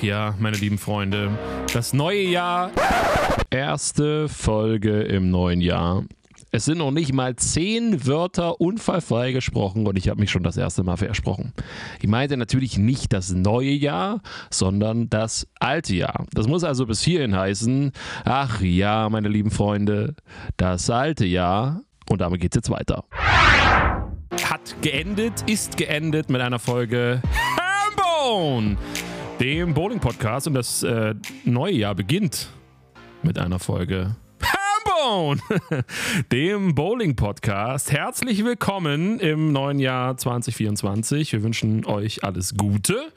Ja, meine lieben Freunde, das neue Jahr. Erste Folge im neuen Jahr. Es sind noch nicht mal zehn Wörter unfallfrei gesprochen und ich habe mich schon das erste Mal versprochen. Ich meinte natürlich nicht das neue Jahr, sondern das alte Jahr. Das muss also bis hierhin heißen, ach ja, meine lieben Freunde, das alte Jahr und damit geht es jetzt weiter. Hat geendet, ist geendet mit einer Folge Hambone, dem Bowling-Podcast und das äh, neue Jahr beginnt mit einer Folge Hambone, dem Bowling-Podcast. Herzlich willkommen im neuen Jahr 2024. Wir wünschen euch alles Gute.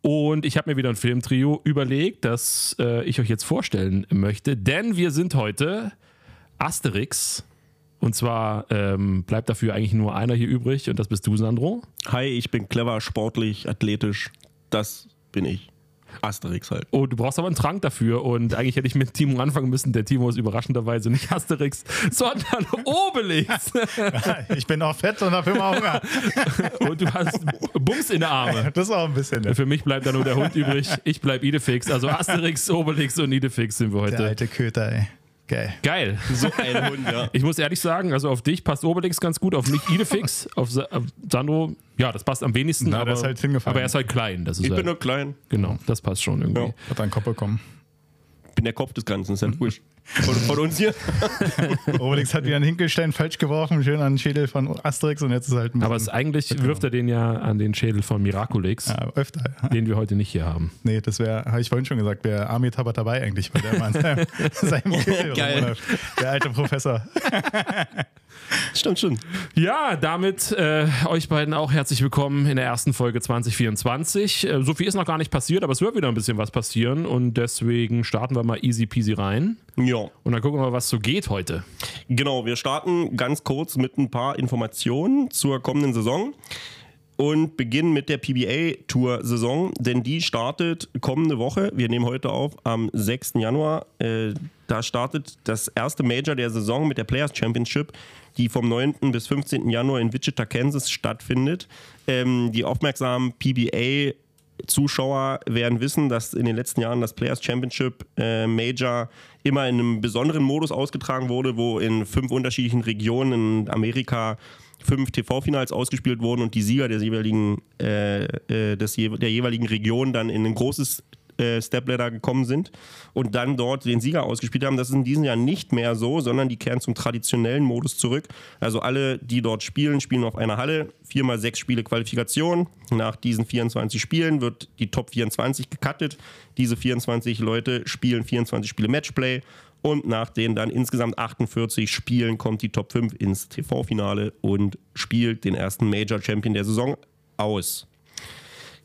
Und ich habe mir wieder ein Filmtrio überlegt, das äh, ich euch jetzt vorstellen möchte, denn wir sind heute Asterix. Und zwar ähm, bleibt dafür eigentlich nur einer hier übrig und das bist du, Sandro. Hi, ich bin clever, sportlich, athletisch. Das bin ich. Asterix halt. Oh, du brauchst aber einen Trank dafür und eigentlich hätte ich mit Timo anfangen müssen. Der Timo ist überraschenderweise nicht Asterix, sondern Obelix. ich bin auch fett und habe immer Hunger. und du hast Bums in der Arme. Das ist auch ein bisschen. Ne? Für mich bleibt da nur der Hund übrig. Ich bleib Idefix. Also Asterix, Obelix und Idefix sind wir heute. Der alte Köter, ey. Geil. Geil. So ein Hund, ja. Ich muss ehrlich sagen, also auf dich passt Obelix ganz gut, auf mich Idefix, auf, Sa auf Sandro, ja, das passt am wenigsten. Na, aber, halt hingefallen. aber er ist halt klein. Das ist Ich halt, bin nur klein. Genau, das passt schon irgendwie. Ja. Hat einen Kopf bekommen. Bin der Kopf des Ganzen, ist ja wurscht. Von, von uns hier. Obelix hat wieder einen Hinkelstein falsch geworfen, schön an den Schädel von Asterix und jetzt ist halt ein Aber es eigentlich wirft er den ja an den Schädel von Miraculix, ja, öfter. den wir heute nicht hier haben. Nee, das wäre, habe ich vorhin schon gesagt, wäre Armin dabei eigentlich, weil der mal in seinem, seinem Geil. Der alte Professor. Stimmt schon. Ja, damit äh, euch beiden auch herzlich willkommen in der ersten Folge 2024. Äh, so viel ist noch gar nicht passiert, aber es wird wieder ein bisschen was passieren und deswegen starten wir mal easy peasy rein Ja. und dann gucken wir mal, was so geht heute. Genau, wir starten ganz kurz mit ein paar Informationen zur kommenden Saison und beginnen mit der PBA-Tour-Saison, denn die startet kommende Woche. Wir nehmen heute auf am 6. Januar. Äh, da startet das erste Major der Saison mit der Players Championship, die vom 9. bis 15. Januar in Wichita, Kansas stattfindet. Ähm, die aufmerksamen PBA Zuschauer werden wissen, dass in den letzten Jahren das Players Championship äh, Major immer in einem besonderen Modus ausgetragen wurde, wo in fünf unterschiedlichen Regionen in Amerika fünf TV-Finals ausgespielt wurden und die Sieger des jeweiligen, äh, äh, des, der jeweiligen Region dann in ein großes äh, Stepladder gekommen sind und dann dort den Sieger ausgespielt haben. Das ist in diesem Jahr nicht mehr so, sondern die kehren zum traditionellen Modus zurück. Also alle, die dort spielen, spielen auf einer Halle. Viermal sechs Spiele Qualifikation. Nach diesen 24 Spielen wird die Top 24 gecuttet. Diese 24 Leute spielen 24 Spiele Matchplay. Und nach den dann insgesamt 48 Spielen kommt die Top 5 ins TV-Finale und spielt den ersten Major Champion der Saison aus.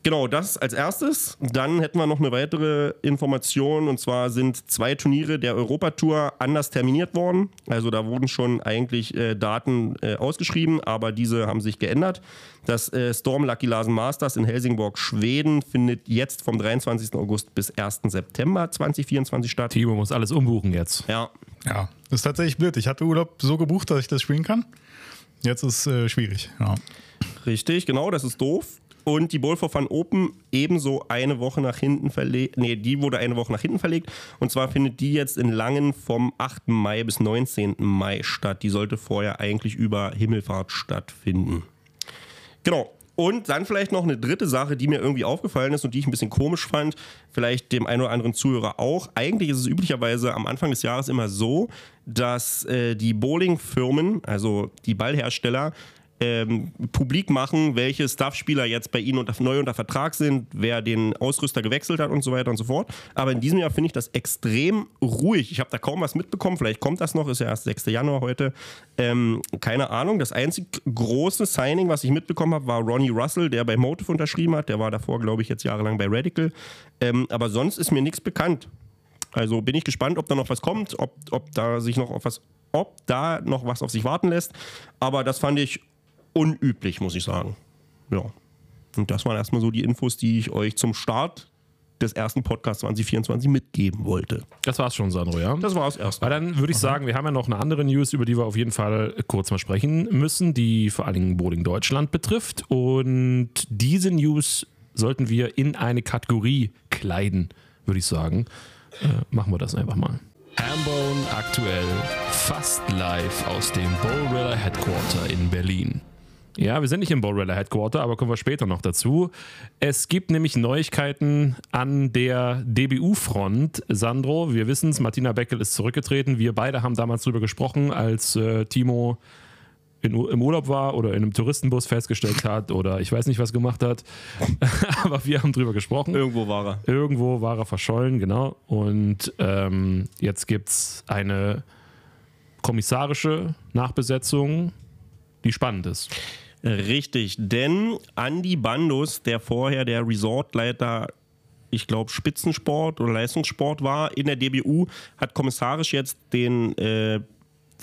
Genau, das als erstes. Dann hätten wir noch eine weitere Information und zwar sind zwei Turniere der Europatour anders terminiert worden. Also da wurden schon eigentlich äh, Daten äh, ausgeschrieben, aber diese haben sich geändert. Das äh, Storm Lucky Larsen Masters in Helsingborg, Schweden findet jetzt vom 23. August bis 1. September 2024 statt. Timo muss alles umbuchen jetzt. Ja, Ja, das ist tatsächlich blöd. Ich hatte Urlaub so gebucht, dass ich das spielen kann. Jetzt ist äh, schwierig. Ja. Richtig, genau, das ist doof. Und die Bowl for Fun Open ebenso eine Woche nach hinten verlegt. Nee, die wurde eine Woche nach hinten verlegt. Und zwar findet die jetzt in Langen vom 8. Mai bis 19. Mai statt. Die sollte vorher eigentlich über Himmelfahrt stattfinden. Genau. Und dann vielleicht noch eine dritte Sache, die mir irgendwie aufgefallen ist und die ich ein bisschen komisch fand, vielleicht dem einen oder anderen Zuhörer auch. Eigentlich ist es üblicherweise am Anfang des Jahres immer so, dass äh, die Bowlingfirmen, also die Ballhersteller, ähm, publik machen, welche Staffspieler jetzt bei ihnen unter, neu unter Vertrag sind, wer den Ausrüster gewechselt hat und so weiter und so fort. Aber in diesem Jahr finde ich das extrem ruhig. Ich habe da kaum was mitbekommen. Vielleicht kommt das noch, ist ja erst 6. Januar heute. Ähm, keine Ahnung. Das einzig große Signing, was ich mitbekommen habe, war Ronnie Russell, der bei Motive unterschrieben hat. Der war davor, glaube ich, jetzt jahrelang bei Radical. Ähm, aber sonst ist mir nichts bekannt. Also bin ich gespannt, ob da noch was kommt, ob, ob da sich noch was, ob da noch was auf sich warten lässt. Aber das fand ich unüblich, muss ich sagen. Ja. Und das waren erstmal so die Infos, die ich euch zum Start des ersten Podcasts 2024 mitgeben wollte. Das war's schon, Sandro, ja? Das war es erst. Weil dann würde ich sagen, wir haben ja noch eine andere News, über die wir auf jeden Fall kurz mal sprechen müssen, die vor allen Dingen Bowling Deutschland betrifft. Und diese News sollten wir in eine Kategorie verkleiden, würde ich sagen. Äh, machen wir das einfach mal. Hambone aktuell fast live aus dem Bowrilla Headquarter in Berlin. Ja, wir sind nicht im Bowrilla Headquarter, aber kommen wir später noch dazu. Es gibt nämlich Neuigkeiten an der DBU-Front. Sandro, wir wissen es, Martina Beckel ist zurückgetreten. Wir beide haben damals darüber gesprochen, als äh, Timo in, im Urlaub war oder in einem Touristenbus festgestellt hat oder ich weiß nicht, was gemacht hat. aber wir haben drüber gesprochen. Irgendwo war er. Irgendwo war er verschollen, genau. Und ähm, jetzt gibt es eine kommissarische Nachbesetzung, die spannend ist. Richtig, denn Andy Bandus, der vorher der Resortleiter, ich glaube Spitzensport oder Leistungssport war in der DBU, hat kommissarisch jetzt den, äh,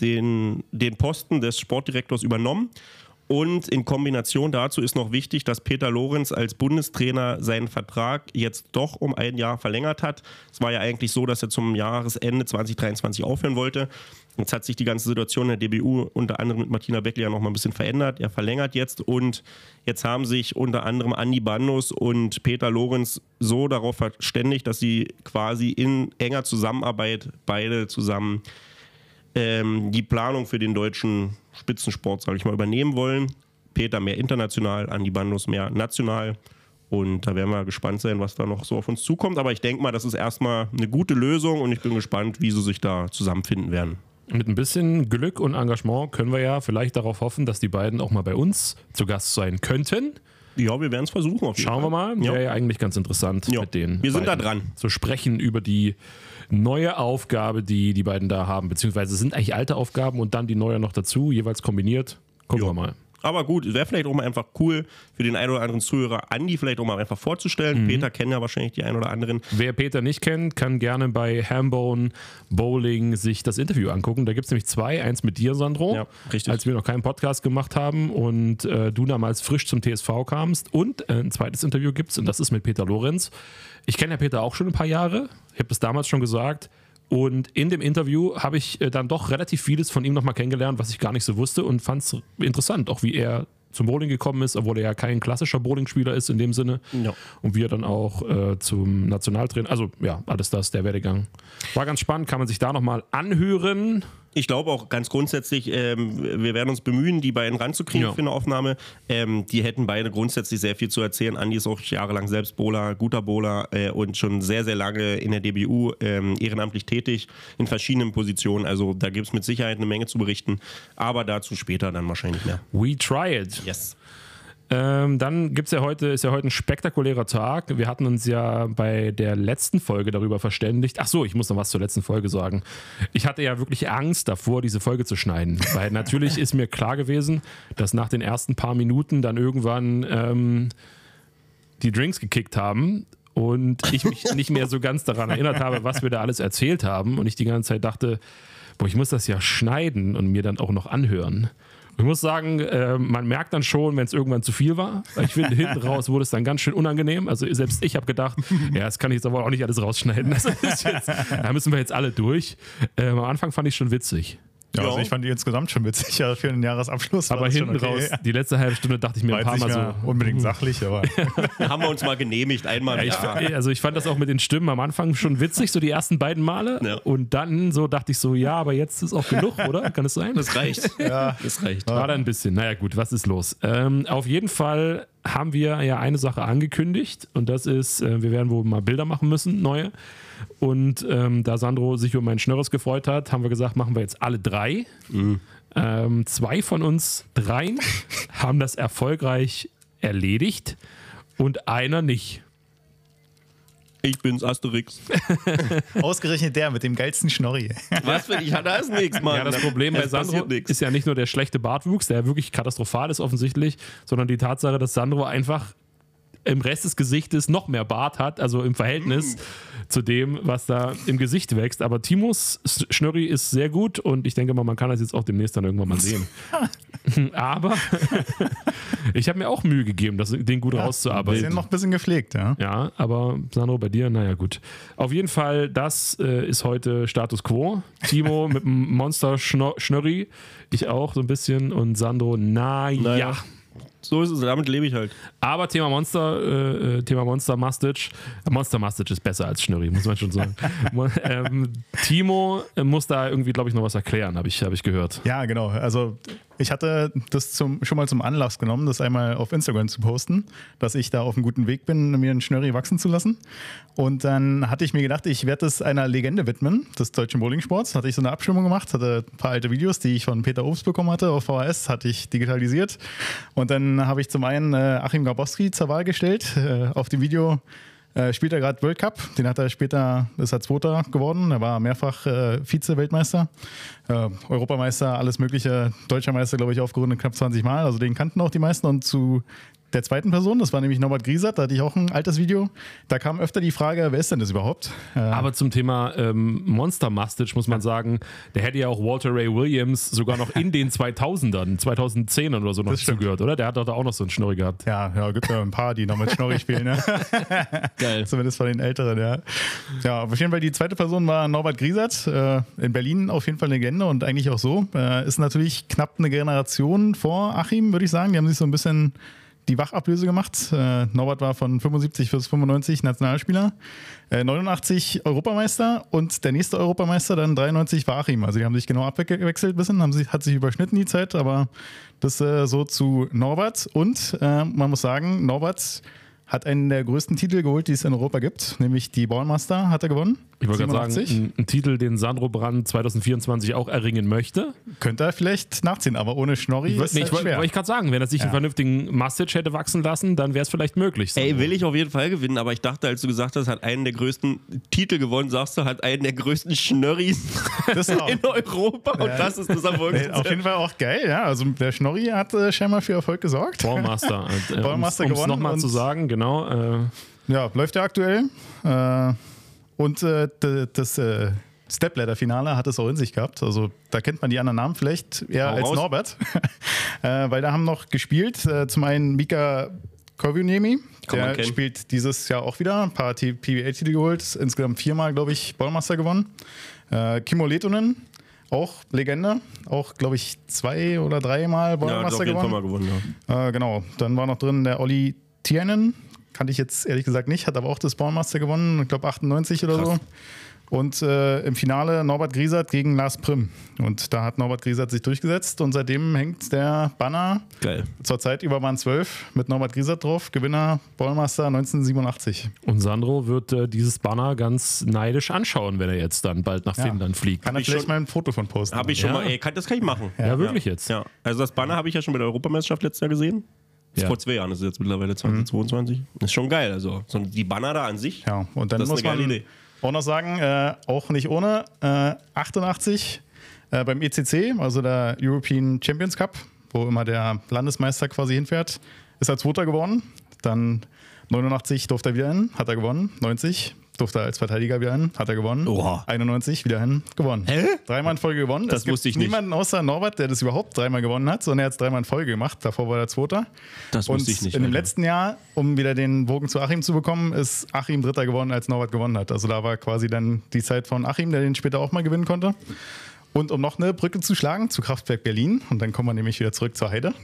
den, den Posten des Sportdirektors übernommen. Und in Kombination dazu ist noch wichtig, dass Peter Lorenz als Bundestrainer seinen Vertrag jetzt doch um ein Jahr verlängert hat. Es war ja eigentlich so, dass er zum Jahresende 2023 aufhören wollte. Jetzt hat sich die ganze Situation in der DBU unter anderem mit Martina Beckler ja noch mal ein bisschen verändert. Er verlängert jetzt und jetzt haben sich unter anderem Andi Bandus und Peter Lorenz so darauf verständigt, dass sie quasi in enger Zusammenarbeit beide zusammen ähm, die Planung für den deutschen Spitzensport, sage ich mal, übernehmen wollen. Peter mehr international, Andi Bandus mehr national. Und da werden wir gespannt sein, was da noch so auf uns zukommt. Aber ich denke mal, das ist erstmal eine gute Lösung und ich bin gespannt, wie sie sich da zusammenfinden werden. Mit ein bisschen Glück und Engagement können wir ja vielleicht darauf hoffen, dass die beiden auch mal bei uns zu Gast sein könnten. Ja, wir werden es versuchen. Auf jeden Schauen wir Fall. mal. Ja. Wäre ja eigentlich ganz interessant Ja. mit denen. Wir sind da dran. Zu sprechen über die neue Aufgabe, die die beiden da haben. Beziehungsweise es sind eigentlich alte Aufgaben und dann die neue noch dazu, jeweils kombiniert. Gucken Ja. wir mal. Aber gut, wäre vielleicht auch mal einfach cool für den einen oder anderen Zuhörer, Andi vielleicht auch mal einfach vorzustellen. Peter kennen ja wahrscheinlich die einen oder anderen. Wer Peter nicht kennt, kann gerne bei Hambone Bowling sich das Interview angucken. Da gibt es nämlich zwei. Eins mit dir, Sandro, Ja, richtig. als wir noch keinen Podcast gemacht haben und äh, du damals frisch zum TSV kamst. Und äh, ein zweites Interview gibt es und das ist mit Peter Lorenz. Ich kenne ja Peter auch schon ein paar Jahre. Ich habe das damals schon gesagt. Und in dem Interview habe ich äh, dann doch relativ vieles von ihm nochmal kennengelernt, was ich gar nicht so wusste und fand es interessant, auch wie er zum Bowling gekommen ist, obwohl er ja kein klassischer Bowlingspieler ist in dem Sinne. Ja. Und wie er dann auch äh, zum Nationaltrainer, also ja, alles das, der Werdegang. War ganz spannend, kann man sich da nochmal anhören. Ich glaube auch ganz grundsätzlich, ähm, wir werden uns bemühen, die beiden ranzukriegen Ja. für eine Aufnahme. Ähm, die hätten beide grundsätzlich sehr viel zu erzählen. Andi ist auch jahrelang selbst Bowler, guter Bowler äh, und schon sehr, sehr lange in der DBU ähm, ehrenamtlich tätig in verschiedenen Positionen. Also da gibt es mit Sicherheit eine Menge zu berichten. Aber dazu später dann wahrscheinlich mehr. We try it. Yes. Ähm, dann gibt's ja heute, ist ja heute ein spektakulärer Tag. Wir hatten uns ja bei der letzten Folge darüber verständigt. Ach so, ich muss noch was zur letzten Folge sagen. Ich hatte ja wirklich Angst davor, diese Folge zu schneiden. Weil natürlich ist mir klar gewesen, dass nach den ersten paar Minuten dann irgendwann ähm, die Drinks gekickt haben und ich mich nicht mehr so ganz daran erinnert habe, was wir da alles erzählt haben. Und ich die ganze Zeit dachte, boah, ich muss das ja schneiden und mir dann auch noch anhören. Ich muss sagen, äh, man merkt dann schon, wenn es irgendwann zu viel war. Ich finde, hinten raus wurde es dann ganz schön unangenehm. Also selbst ich habe gedacht, ja, das kann ich jetzt aber auch nicht alles rausschneiden. Das ist jetzt, da müssen wir jetzt alle durch. Ähm, am Anfang fand ich schon witzig. Ja, also Ja. ich fand die insgesamt schon witzig, ja, für den Jahresabschluss. war Aber hinten okay. raus, die letzte halbe Stunde dachte ich mir War ein paar Mal so. unbedingt sachlich, aber Haben wir uns mal genehmigt, einmal. Ja, ich. Also ich fand das auch mit den Stimmen am Anfang schon witzig, so die ersten beiden Male. Ja. Und dann so dachte ich so, ja, aber jetzt ist auch genug, oder? Kann es sein? Das reicht. ja, Das reicht. War da ein bisschen. Naja, gut, was ist los? Ähm, auf jeden Fall haben wir ja eine Sache angekündigt und das ist, äh, wir werden wohl mal Bilder machen müssen, neue. Und ähm, da Sandro sich über meinen Schnörres gefreut hat, haben wir gesagt, machen wir jetzt alle drei. Ähm, zwei von uns dreien haben das erfolgreich erledigt und einer nicht. Ich bin's, Asterix. ausgerechnet der mit dem geilsten Schnorri. Was für ich? Da ist nichts, Mann. Ja, das Problem bei Sandro ist ja nicht nur der schlechte Bartwuchs, der wirklich katastrophal ist offensichtlich, sondern die Tatsache, dass Sandro einfach im Rest des Gesichtes noch mehr Bart hat, also im Verhältnis zu dem, was da im Gesicht wächst. Aber Timos Schnurri ist sehr gut und ich denke mal, man kann das jetzt auch demnächst dann irgendwann mal sehen. Aber ich habe mir auch Mühe gegeben, das, den gut Bisschen rauszuarbeiten. noch ein bisschen gepflegt, ja. Ja, aber Sandro, bei dir, naja, gut. Auf jeden Fall, das äh, ist heute Status Quo. Timo mit dem Monster Schnurri, ich auch so ein bisschen und Sandro, naja. Naja. So ist es, damit lebe ich halt. Aber Thema Monster, äh, äh, Thema Monster Mastic. Monster Mastic ist besser als Schnürri, muss man schon sagen. Ähm, Timo muss da irgendwie, glaube ich, noch was erklären, habe ich, hab ich gehört. Ja, genau. Also ich hatte das zum, schon mal zum Anlass genommen, das einmal auf Instagram zu posten, dass ich da auf einem guten Weg bin, mir einen Schnörri wachsen zu lassen. Und dann hatte ich mir gedacht, ich werde das einer Legende widmen, des deutschen Bowlingsports. Hatte ich so eine Abstimmung gemacht, hatte ein paar alte Videos, die ich von Peter Obst bekommen hatte auf VHS, hatte ich digitalisiert. Und dann habe ich zum einen äh, Achim Grabowski zur Wahl gestellt. Äh, auf dem Video äh, spielt er gerade World Cup, den hat er später, ist er Zweiter geworden, er war mehrfach äh, Vize-Weltmeister, äh, Europameister, alles mögliche, Deutscher Meister, glaube ich, aufgerundet knapp 20 Mal, also den kannten auch die meisten. Und zu der zweiten Person, das war nämlich Norbert Griesert, da hatte ich auch ein altes Video, da kam öfter die Frage, wer ist denn das überhaupt? Äh, Aber zum Thema ähm, Monster Mastic muss man sagen, der hätte ja auch Walter Ray Williams sogar noch in den 2000ern, 2010ern oder so noch zugehört, oder? Der hat doch da auch noch so einen Schnurri gehabt. ja, ja, gibt ja ein paar, die noch mit Schnorri spielen, ne? Geil. Zumindest von den Älteren, ja. Ja, auf jeden Fall die zweite Person war Norbert Griesert. Äh, in Berlin auf jeden Fall eine Legende und eigentlich auch so. Äh, ist natürlich knapp eine Generation vor Achim, würde ich sagen. Die haben sich so ein bisschen die Wachablöse gemacht. Äh, Norbert war von 75 bis 95 Nationalspieler, äh, 89 Europameister und der nächste Europameister dann 93 war Achim. Also die haben sich genau abgewechselt bisschen, haben sich, hat sich überschnitten die Zeit, aber das äh, so zu Norbert. Und äh, man muss sagen, Norbert hat einen der größten Titel geholt, die es in Europa gibt, nämlich die Ballmaster hat er gewonnen. Ich wollte gerade sagen, 87. ein, ein Titel, den Sandro Brand 2024 auch erringen möchte. Könnte er vielleicht nachziehen, aber ohne Schnorri Ich wollte ist nee, halt ich wollte schwer. wollte ich gerade sagen, wenn er sich einen Ja. vernünftigen Mastic hätte wachsen lassen, dann wäre es vielleicht möglich. Ey, will ich auf jeden Fall gewinnen, aber ich dachte, als du gesagt hast, hat einen der größten Titel gewonnen, sagst du, hat einen der größten Schnörris in Europa und das ist das Nee, auf jeden Fall auch geil, ja. Also der Schnorri hat äh, scheinbar für Erfolg gesorgt. Ballmaster. Äh, Ballmaster um es gewonnen nochmal und- zu sagen, genau. Äh, Ja, läuft ja aktuell. Äh, und äh, das äh, Stepladder-Finale hat es auch in sich gehabt. Also da kennt man die anderen Namen vielleicht eher Hau als raus. Norbert. äh, weil da haben noch gespielt äh, zum einen Mika man der spielt dieses Jahr auch wieder, ein paar PBA-Titel geholt, insgesamt viermal, glaube ich, Ballmaster gewonnen. Äh, Kimmo Letonen, auch Legende, auch, glaube ich, zwei oder dreimal Ja, Ballmaster Fall gewonnen. mal gewonnen. Ja. Äh, genau, dann war noch drin der Olli Tiernen. Kannte ich jetzt ehrlich gesagt nicht, hat aber auch das Ballmaster gewonnen, ich glaube 98 oder Krass. so. Und äh, im Finale Norbert Griesert gegen Lars Prim. Und da hat Norbert Griesert sich durchgesetzt und seitdem hängt der Banner Geil. zurzeit über Bahn 12 mit Norbert Griesert drauf, Gewinner Ballmaster 1987. und Sandro wird äh, dieses Banner ganz neidisch anschauen, wenn er jetzt dann bald nach Ja. Finnland fliegt. Kann er ich vielleicht schon- mal ein Foto von posten. Habe ich schon Ja. mal, ey, kann, das kann ich machen. Ja, wirklich jetzt. Ja. Also das Banner habe ich ja schon bei der Europameisterschaft letztes Jahr gesehen. Ja. Vor zwei Jahren ist es jetzt mittlerweile 2022. Das ist schon geil. Also so die Banner da an sich. Ja, und dann Das ist muss eine geile man Idee. auch noch sagen, äh, auch nicht ohne, äh, 88 äh, beim ECC, also der European Champions Cup, wo immer der Landesmeister quasi hinfährt, ist er Zweiter geworden. Dann 89 durfte er wieder hin, hat er gewonnen. 90 durfte er als Verteidiger wieder hin, hat er gewonnen. Oha. 91 wieder hin, gewonnen. Hä? Dreimal in Folge gewonnen. Das es wusste ich nicht. niemanden außer Norbert, der das überhaupt dreimal gewonnen hat, sondern er hat es dreimal in Folge gemacht. Davor war er Zweiter. Das Und wusste ich nicht. in dem Alter. letzten Jahr, um wieder den Bogen zu Achim zu bekommen, ist Achim Dritter geworden, als Norbert gewonnen hat. Also da war quasi dann die Zeit von Achim, der den später auch mal gewinnen konnte. Und um noch eine Brücke zu schlagen zu Kraftwerk Berlin, und dann kommen wir nämlich wieder zurück zur Heide.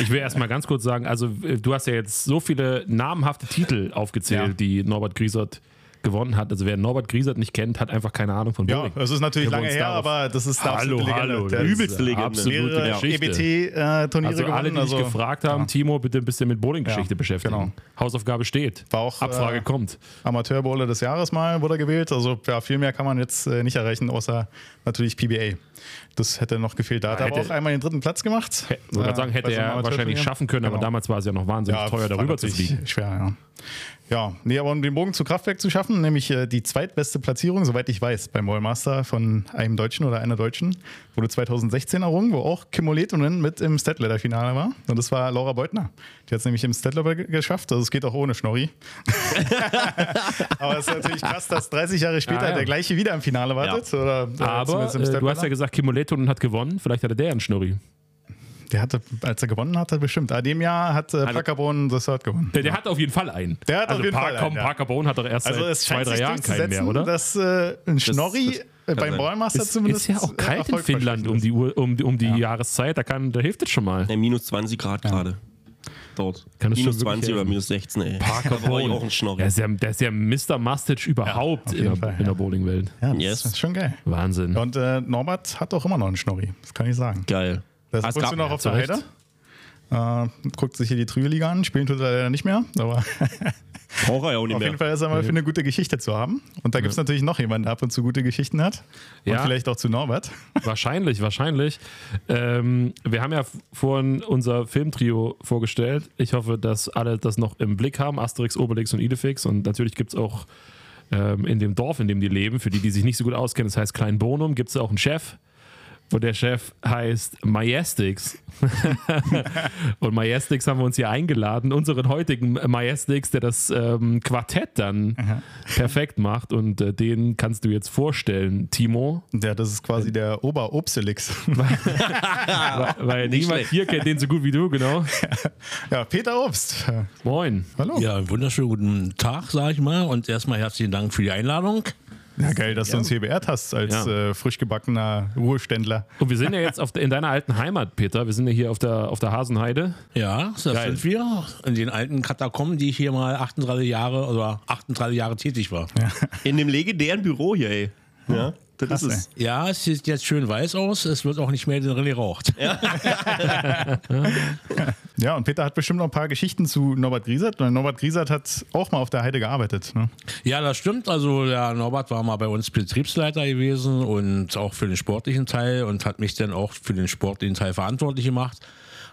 Ich will erst mal ganz kurz sagen, also äh, du hast ja jetzt so viele namhafte Titel aufgezählt, Ja. die Norbert Griesert gewonnen hat. Also wer Norbert Griesert nicht kennt, hat einfach keine Ahnung von ja, Bowling. es ist natürlich lange her, darauf- aber das ist Hallo, absolute Legende. hallo. Der das hat ist übelste Legende. Absolute Geschichte. EBT-Turniere Also alle, die gewonnen. dich gefragt haben, Timo, bitte ein bisschen mit Bowling-Geschichte Ja, beschäftigen. genau. Hausaufgabe steht. War auch, Abfrage äh, kommt. Amateurbowler des Jahres mal wurde er gewählt. Also ja, viel mehr kann man jetzt äh, nicht erreichen, außer natürlich PBA. Das hätte noch gefehlt. Da hat er aber hätte- auch einmal den dritten Platz gemacht. Ich wollte gerade sagen, Äh, hätte er wahrscheinlich schaffen können, aber Genau. damals war es ja noch wahnsinnig teuer, darüber zu fliegen. Schwer, ja. Ja, nee, aber um den Bogen zu Kraftwerk zu schaffen, nämlich äh, die zweitbeste Platzierung, soweit ich weiß, beim Wallmaster von einem Deutschen oder einer Deutschen, wurde 2016 errungen, wo auch Kimmo Letonen mit im Statladder-Finale war. Und das war Laura Beutner. Die hat es nämlich im Statladder ge- geschafft. Also es geht auch ohne Schnorri. aber es ist natürlich krass, dass 30 Jahre später Ah, ja. der gleiche wieder im Finale wartet. Oder, äh, Aber äh, du hast ja gesagt, Kimoleton hat gewonnen. Vielleicht hatte der einen Schnurri. Der hatte, als er gewonnen hat, hat bestimmt. Ah, dem Jahr hat äh, Packerbone das Third gewonnen. Der, der hat auf jeden Fall einen. Der hat also auf jeden Park, Fall einen, ja. Parker Bone hat doch erst Also seit es zwei, scheint drei sich Jahren keinen mehr, oder? dass äh, ein Schnorri das äh, kann beim sein. Ballmaster ist, zumindest ist ja auch äh, kalt in Finnland um die, Uhr, um, um die Jahreszeit. Da, kann, da hilft es schon mal. Nee, minus 20 Grad gerade. dort. Kann das minus schon wirklich 20 oder minus 16, ey. Parker da brauche ich Bowling. auch einen Schnorri. Der ist ja, der ist ja Mr. Mustache überhaupt auf in, der, Fall, in der ja. Bowling-Welt. Ja, das Yes. ist schon geil. Wahnsinn. Und äh, Norbert hat auch immer noch einen Schnorri, das kann ich sagen. Geil. Das gab- zu noch auf der. Heide. Äh, guckt sich hier die Trühe-Liga an, spielen tut er leider nicht mehr, aber Braucht er ja auch nicht auf mehr. jeden Fall ist er mal für eine gute Geschichte zu haben. Und da gibt es natürlich noch jemanden, der ab und zu gute Geschichten hat. Und Ja. vielleicht auch zu Norbert. Wahrscheinlich, wahrscheinlich. Ähm, wir haben ja vorhin unser Filmtrio vorgestellt. Ich hoffe, dass alle das noch im Blick haben: Asterix, Obelix und Idefix. Und natürlich gibt es auch ähm, in dem Dorf, in dem die leben, für die, die sich nicht so gut auskennen, das heißt Klein Bonum, gibt es auch einen Chef. Und der Chef heißt Majestix. und Majestix haben wir uns hier eingeladen, unseren heutigen Majestix, der das ähm, Quartett dann perfekt macht. Und äh, den kannst du jetzt vorstellen, Timo. Ja, das ist quasi der Ober-Obselix. Weil, weil niemand schlecht. hier kennt den so gut wie du, genau. ja, Peter Obst. Moin. Hallo. Ja, einen wunderschönen guten Tag, sage ich mal. Und erstmal herzlichen Dank für die Einladung. Ja, geil, dass du uns hier beehrt hast als Ja. äh, frisch gebackener Ruheständler. Und wir sind ja jetzt auf, in deiner alten Heimat, Peter. Wir sind ja hier auf der, auf der Hasenheide. Ja, das Geil. sind wir. In den alten Katakomben, die ich hier mal 38 Jahre oder 38 Jahre tätig war. Ja, In dem legendären Büro hier, ey. Ja, das Krass, ist es. es sieht jetzt schön weiß aus. Es wird auch nicht mehr drin geraucht. Ja, und Peter hat bestimmt noch ein paar Geschichten zu Norbert Griesert. Weil Norbert Griesert hat auch mal auf der Heide gearbeitet. Ne? Ja, das stimmt. Also der Norbert war mal bei uns Betriebsleiter gewesen und auch für den sportlichen Teil und hat mich dann auch für den sportlichen Teil verantwortlich gemacht.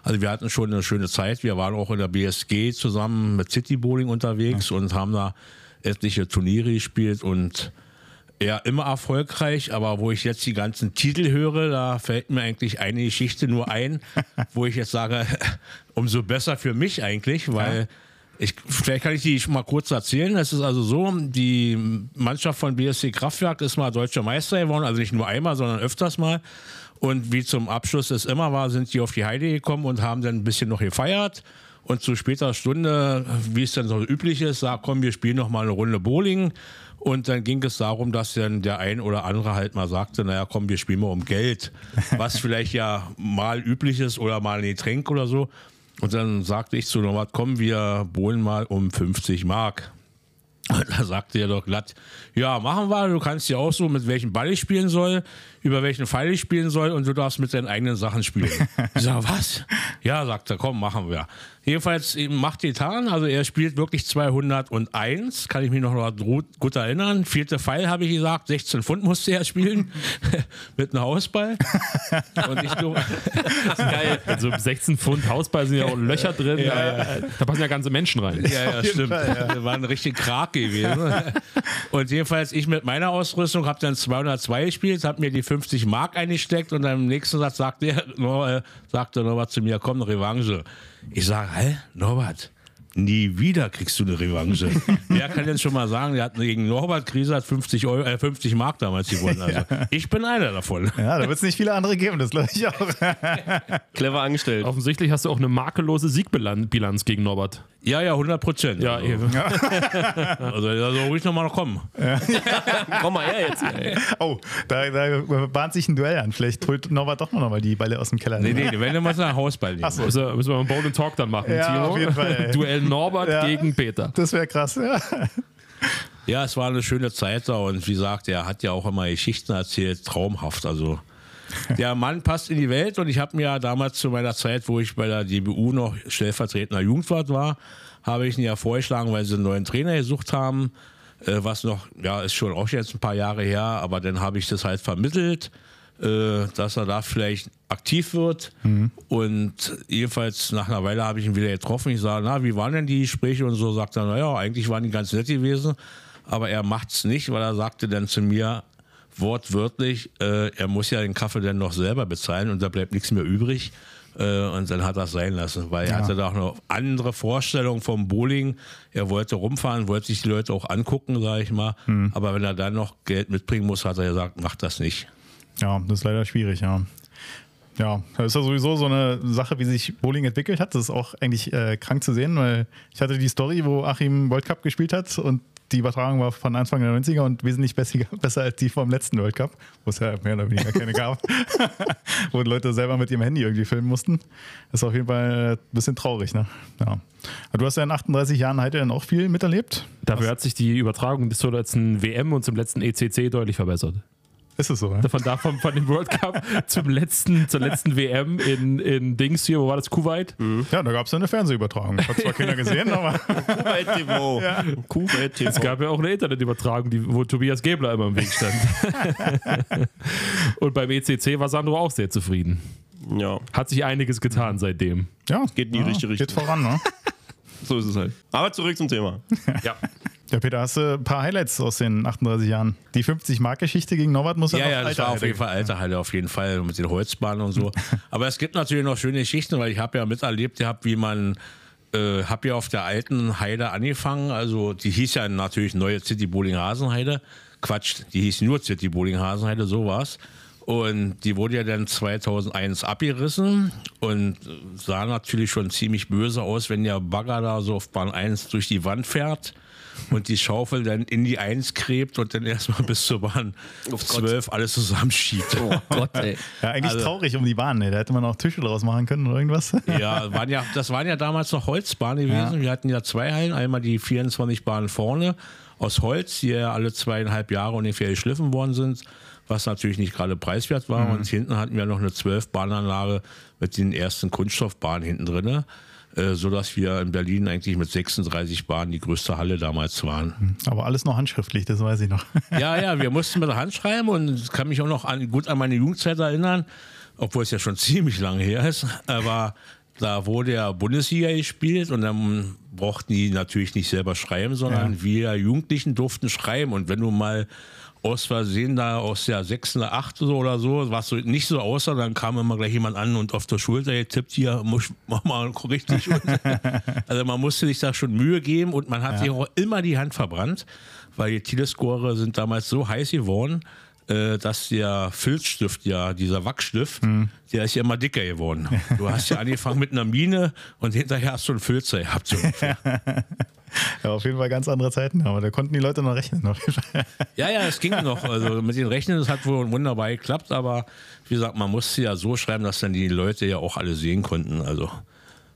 Also wir hatten schon eine schöne Zeit. Wir waren auch in der BSG zusammen mit City Bowling unterwegs und haben da etliche Turniere gespielt und ja, immer erfolgreich, aber wo ich jetzt die ganzen Titel höre, da fällt mir eigentlich eine Geschichte nur ein, wo ich jetzt sage, umso besser für mich eigentlich, weil ich, vielleicht kann ich die mal kurz erzählen. Es ist also so, die Mannschaft von BSC Kraftwerk ist mal deutscher Meister geworden, also nicht nur einmal, sondern öfters mal. Und wie zum Abschluss es immer war, sind die auf die Heide gekommen und haben dann ein bisschen noch gefeiert. Und zu später Stunde, wie es dann so üblich ist, sagt, komm, wir spielen noch mal eine Runde Bowling. Und dann ging es darum, dass dann der ein oder andere halt mal sagte, naja, komm, wir spielen mal um Geld. Was vielleicht ja mal üblich ist oder mal ein Getränk oder so. Und dann sagte ich zu Norbert, komm, wir bowlen mal um 50 Mark. Und da sagte er doch glatt, ja, machen wir, du kannst ja auch so, mit welchem Ball ich spielen soll, über welchen Pfeil ich spielen soll und du darfst mit deinen eigenen Sachen spielen. Ich sage, was? Ja, sagt er, komm, machen wir. Jedenfalls eben macht getan, also er spielt wirklich 201, kann ich mich noch gut gut erinnern. Vierte Pfeil habe ich gesagt, 16 Pfund musste er spielen, mit einem Hausball. Und ich, du, Geil. Also 16 Pfund Hausball sind ja auch Löcher drin. Äh, Da passen ja ganze Menschen rein. Ja, ja, stimmt. Wir waren richtig Krag gewesen. Und jedenfalls ich mit meiner Ausrüstung habe dann 202 gespielt, habe mir die 50 Mark eingesteckt und dann im nächsten Satz sagte er, äh, sagte Norbert zu mir, komm, eine Revanche. Ich sage, hä, Norbert, nie wieder kriegst du eine Revanche. Wer kann denn schon mal sagen, der hat gegen Norbert Griesert 50, Euro, äh, 50 Mark damals gewonnen. Also ich bin einer davon. Ja, da wird es nicht viele andere geben, das glaube ich auch. Clever angestellt. Offensichtlich hast du auch eine makellose Siegbilanz gegen Norbert. Ja, ja, 100 Prozent. Ja, also, eben. also da soll ruhig nochmal noch kommen. Komm mal her jetzt. Ey. Oh, da, da bahnt sich ein Duell an. Vielleicht holt Norbert doch noch mal die Bälle aus dem Keller. Nee, nee, wenn du mal nach Hausball nehmen. so. Müssen wir, müssen wir einen and Talk dann machen, Ja, Timo. auf jeden Fall, ey. Duell Norbert Ja. gegen Peter. Das wäre krass, ja. Ja, es war eine schöne Zeit da und wie gesagt, er hat ja auch immer Geschichten erzählt, traumhaft. Also der Mann passt in die Welt und ich habe mir ja damals zu meiner Zeit, wo ich bei der DBU noch stellvertretender Jugendwart war, habe ich ihn ja vorgeschlagen, weil sie einen neuen Trainer gesucht haben, äh, was noch, ja, ist schon auch jetzt ein paar Jahre her, aber dann habe ich das halt vermittelt, äh, dass er da vielleicht aktiv wird. Und jedenfalls nach einer Weile habe ich ihn wieder getroffen. Ich sage, na, wie waren denn die Gespräche und so? Sagt er, naja, eigentlich waren die ganz nett gewesen, aber er macht's nicht, weil er sagte dann zu mir, wortwörtlich, äh, er muss ja den Kaffee dann noch selber bezahlen und da bleibt nichts mehr übrig. Äh, und dann hat er es sein lassen, weil er hatte da auch noch andere Vorstellungen vom Bowling. Er wollte rumfahren, wollte sich die Leute auch angucken, sage ich mal. Aber wenn er dann noch Geld mitbringen muss, hat er gesagt, mach das nicht. Ja, das ist leider schwierig, ja. Ja, das ist ja sowieso so eine Sache, wie sich Bowling entwickelt hat. Das ist auch eigentlich äh, krank zu sehen, weil ich hatte die Story, wo Achim World Cup gespielt hat und die Übertragung war von Anfang der 90er und wesentlich besser, besser als die vom letzten World Cup, wo es ja mehr oder weniger keine gab, wo Leute selber mit ihrem Handy irgendwie filmen mussten. Das ist auf jeden Fall ein bisschen traurig. Ne? Ja. Du hast ja in 38 Jahren Heide dann auch viel miterlebt. Dafür hat sich die Übertragung bis zur letzten WM und zum letzten ECC deutlich verbessert. Ist es so? Ne? Von, da, von, von dem World Cup zum letzten, zur letzten WM in, in Dings hier, wo war das? Kuwait? Mhm. Ja, da gab es ja eine Fernsehübertragung. Hat zwar keiner gesehen, aber. Kuwait TV. Ja. Kuwait TV. Es gab ja auch eine Internetübertragung, die, wo Tobias Gebler immer im Weg stand. Und beim ECC war Sandro auch sehr zufrieden. Ja. Hat sich einiges getan seitdem. Ja, geht in die ja, richtige Richtung. Geht voran, ne? so ist es halt. Aber zurück zum Thema. Ja. Ja, Peter, hast du ein paar Highlights aus den 38 Jahren? Die 50-Mark-Geschichte gegen Norbert muss ja Ja, noch ja, das war auf jeden Fall alte Halle, auf jeden Fall mit den Holzbahnen und so. Aber es gibt natürlich noch schöne Geschichten, weil ich habe ja miterlebt gehabt, wie man äh, habe ja auf der alten Heide angefangen. Also die hieß ja natürlich Neue City Bowling Hasenheide. Quatsch, die hieß nur City Bowling Hasenheide, so war's. Und die wurde ja dann 2001 abgerissen und sah natürlich schon ziemlich böse aus, wenn der Bagger da so auf Bahn 1 durch die Wand fährt und die Schaufel dann in die 1 gräbt und dann erstmal bis zur Bahn 12 alles zusammenschiebt. Oh Gott, ey. Ja, eigentlich Also- traurig um die Bahn. Ne? Da hätte man auch Tische draus machen können oder irgendwas. Ja, waren ja, das waren ja damals noch Holzbahnen gewesen. Wir hatten ja zwei Hallen. Einmal die 24 Bahnen vorne aus Holz, die ja alle zweieinhalb Jahre ungefähr geschliffen worden sind, was natürlich nicht gerade preiswert war. Und hinten hatten wir noch eine 12-Bahnanlage mit den ersten Kunststoffbahnen hinten drin. Äh, sodass wir in Berlin eigentlich mit 36 Bahnen die größte Halle damals waren. Aber alles noch handschriftlich, das weiß ich noch. Ja, ja, wir mussten mit der Hand schreiben und ich kann mich auch noch an, gut an meine Jugendzeit erinnern, obwohl es ja schon ziemlich lange her ist. Aber da wurde ja Bundesliga gespielt und dann brauchten die natürlich nicht selber schreiben, sondern Ja. wir Jugendlichen durften schreiben. Und wenn du mal aus Versehen da aus der 6. oder 8. so oder so, was so nicht so aussah, dann kam immer gleich jemand an und auf der Schulter getippt, hier, muss, mach mal richtig. Also man musste sich da schon Mühe geben und man hat sich auch immer die Hand verbrannt, weil die Telescore sind damals so heiß geworden, dass der Filzstift, ja, dieser Wachsstift, der ist ja immer dicker geworden. Du hast ja angefangen mit einer Mine und hinterher hast du einen Filzer gehabt. So ungefähr. Ja, auf jeden Fall ganz andere Zeiten, aber da konnten die Leute noch rechnen. Ja, ja, es ging noch. Also mit den Rechnen, das hat wohl wunderbar geklappt, aber wie gesagt, man musste ja so schreiben, dass dann die Leute ja auch alle sehen konnten. Also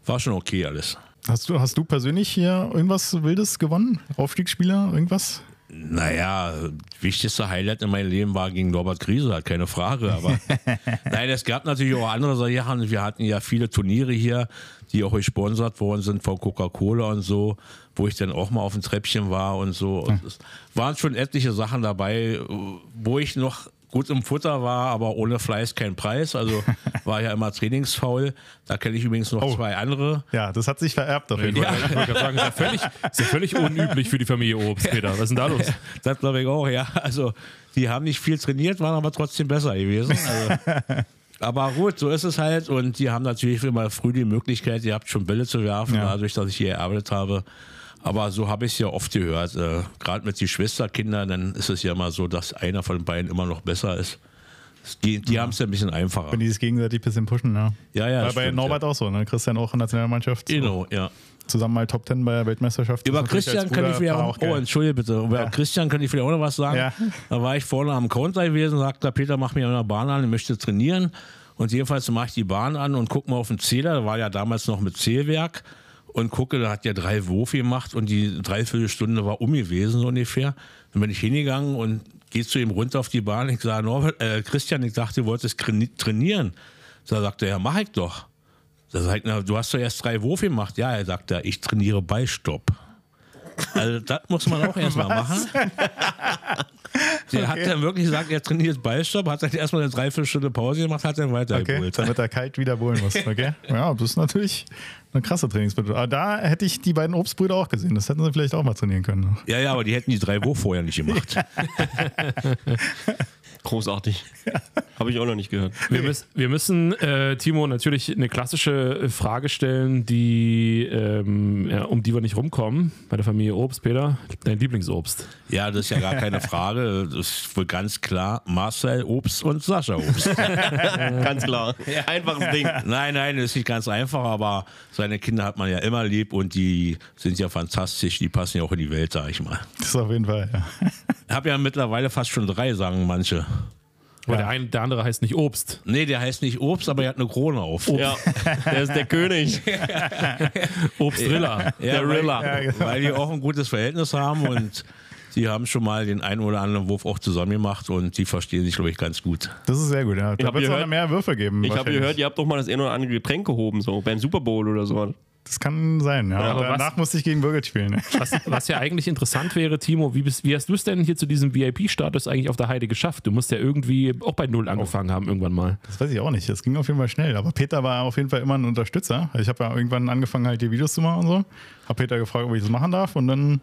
war schon okay alles. Hast du, hast du persönlich hier irgendwas Wildes gewonnen? Aufstiegsspieler, irgendwas? Naja, wichtigste Highlight in meinem Leben war gegen Norbert Krise, hat keine Frage. Aber nein, es gab natürlich auch andere Sachen. Wir hatten ja viele Turniere hier, die auch gesponsert worden sind von Coca-Cola und so, wo ich dann auch mal auf dem Treppchen war und so. Und es waren schon etliche Sachen dabei, wo ich noch gut im Futter war, aber ohne Fleiß kein Preis. Also war ja immer trainingsfaul. Da kenne ich übrigens noch Oh. zwei andere. Ja, das hat sich vererbt auf jeden Ich Fall. wollte gerade sagen, ist ja, völlig, ist ja völlig unüblich für die Familie Obst, Peter. Was ist denn da los? Das glaube ich auch, ja. Also, die haben nicht viel trainiert, waren aber trotzdem besser gewesen. Also, aber gut, so ist es halt. Und die haben natürlich immer früh die Möglichkeit, ihr habt schon Bälle zu werfen, Ja. dadurch, dass ich hier gearbeitet habe. Aber so habe ich es ja oft gehört. Äh, Gerade mit den Schwesterkindern, dann ist es ja immer so, dass einer von den beiden immer noch besser ist. Es geht- Die haben es ja ein bisschen einfacher. Wenn die sich gegenseitig ein bisschen pushen, ja. Ja, ja. War bei stimmt, Norbert ja. auch so, ne? Christian auch in der Nationalmannschaft. Genau, ja. Zusammen mal Top 10 bei der Weltmeisterschaft. Über Christian kann ich vielleicht war auch, oh, entschuldige bitte, über Ja. Christian kann ich vielleicht auch noch was sagen. Ja. Da war ich vorne am Counter gewesen, sagte Peter, mach mir eine Bahn an, ich möchte trainieren. Und jedenfalls mache ich die Bahn an und gucke mal auf den Zähler, da war ja damals noch mit Zählwerk und gucke, da hat der drei Wurf gemacht und die Dreiviertelstunde war um gewesen so ungefähr. Dann bin ich hingegangen und gehe zu ihm runter auf die Bahn. Ich sage, äh, Christian, ich dachte, du wolltest traini- trainieren. Da sagt er, ja, mach ich doch. Da sag ich, na, du hast doch erst drei Wurf gemacht. Ja, er sagt, er, ich trainiere Ballstopp. Also das muss man auch erstmal machen. Der hat dann wirklich gesagt, er trainiert Ballstopp, hat dann erstmal eine Dreiviertelstunde Pause gemacht, hat dann Okay, weitergeholt. damit er kalt wieder bohlen muss. Okay. Ja, das ist natürlich eine krasse Trainingsmethode. Aber da hätte ich die beiden Obstbrüder auch gesehen. Das hätten sie vielleicht auch mal trainieren können. Ja, ja, aber die hätten die drei Wurf vorher nicht gemacht. Großartig. Habe ich auch noch nicht gehört. Wir, müssen, wir müssen äh, Timo, natürlich eine klassische Frage stellen, die, ähm, ja, um die wir nicht rumkommen. Bei der Familie Obst, Peter, dein Lieblingsobst. Ja, das ist ja gar keine Frage. Das ist wohl ganz klar Marcel Obst und Sascha Obst. Ganz klar. Einfaches Ding. nein, nein, das ist nicht ganz einfach, aber seine Kinder hat man ja immer lieb und die sind ja fantastisch. Die passen ja auch in die Welt, sag ich mal. Das ist auf jeden Fall, ja. Ich habe ja mittlerweile fast schon drei, sagen manche. Aber Ja. der, eine, der andere heißt nicht Obst. Nee, der heißt nicht Obst, aber er hat eine Krone auf. Ja, der ist der König. Obstriller. Ja, Der weil, Rilla. Ja, genau. weil die auch ein gutes Verhältnis haben und die haben schon mal den einen oder anderen Wurf auch zusammen gemacht und die verstehen sich, glaube ich, ganz gut. Das ist sehr gut, ja. Da wird es noch mehr Würfe geben. Ich habe gehört, ihr habt doch mal das eine oder andere Getränk gehoben, so beim Super Bowl oder so. Das kann sein, ja. aber aber was- danach musste ich gegen Birgit spielen. ne? Was, was ja eigentlich interessant wäre, Timo, wie, bist, wie hast du es denn hier zu diesem VIP-Status eigentlich auf der Heide geschafft? Du musst ja irgendwie auch bei Null angefangen haben irgendwann mal. Das weiß ich auch nicht. Das ging auf jeden Fall schnell. Aber Peter war auf jeden Fall immer ein Unterstützer. Ich habe ja irgendwann angefangen, halt die Videos zu machen und so. Hab Peter gefragt, ob ich das machen darf. Und dann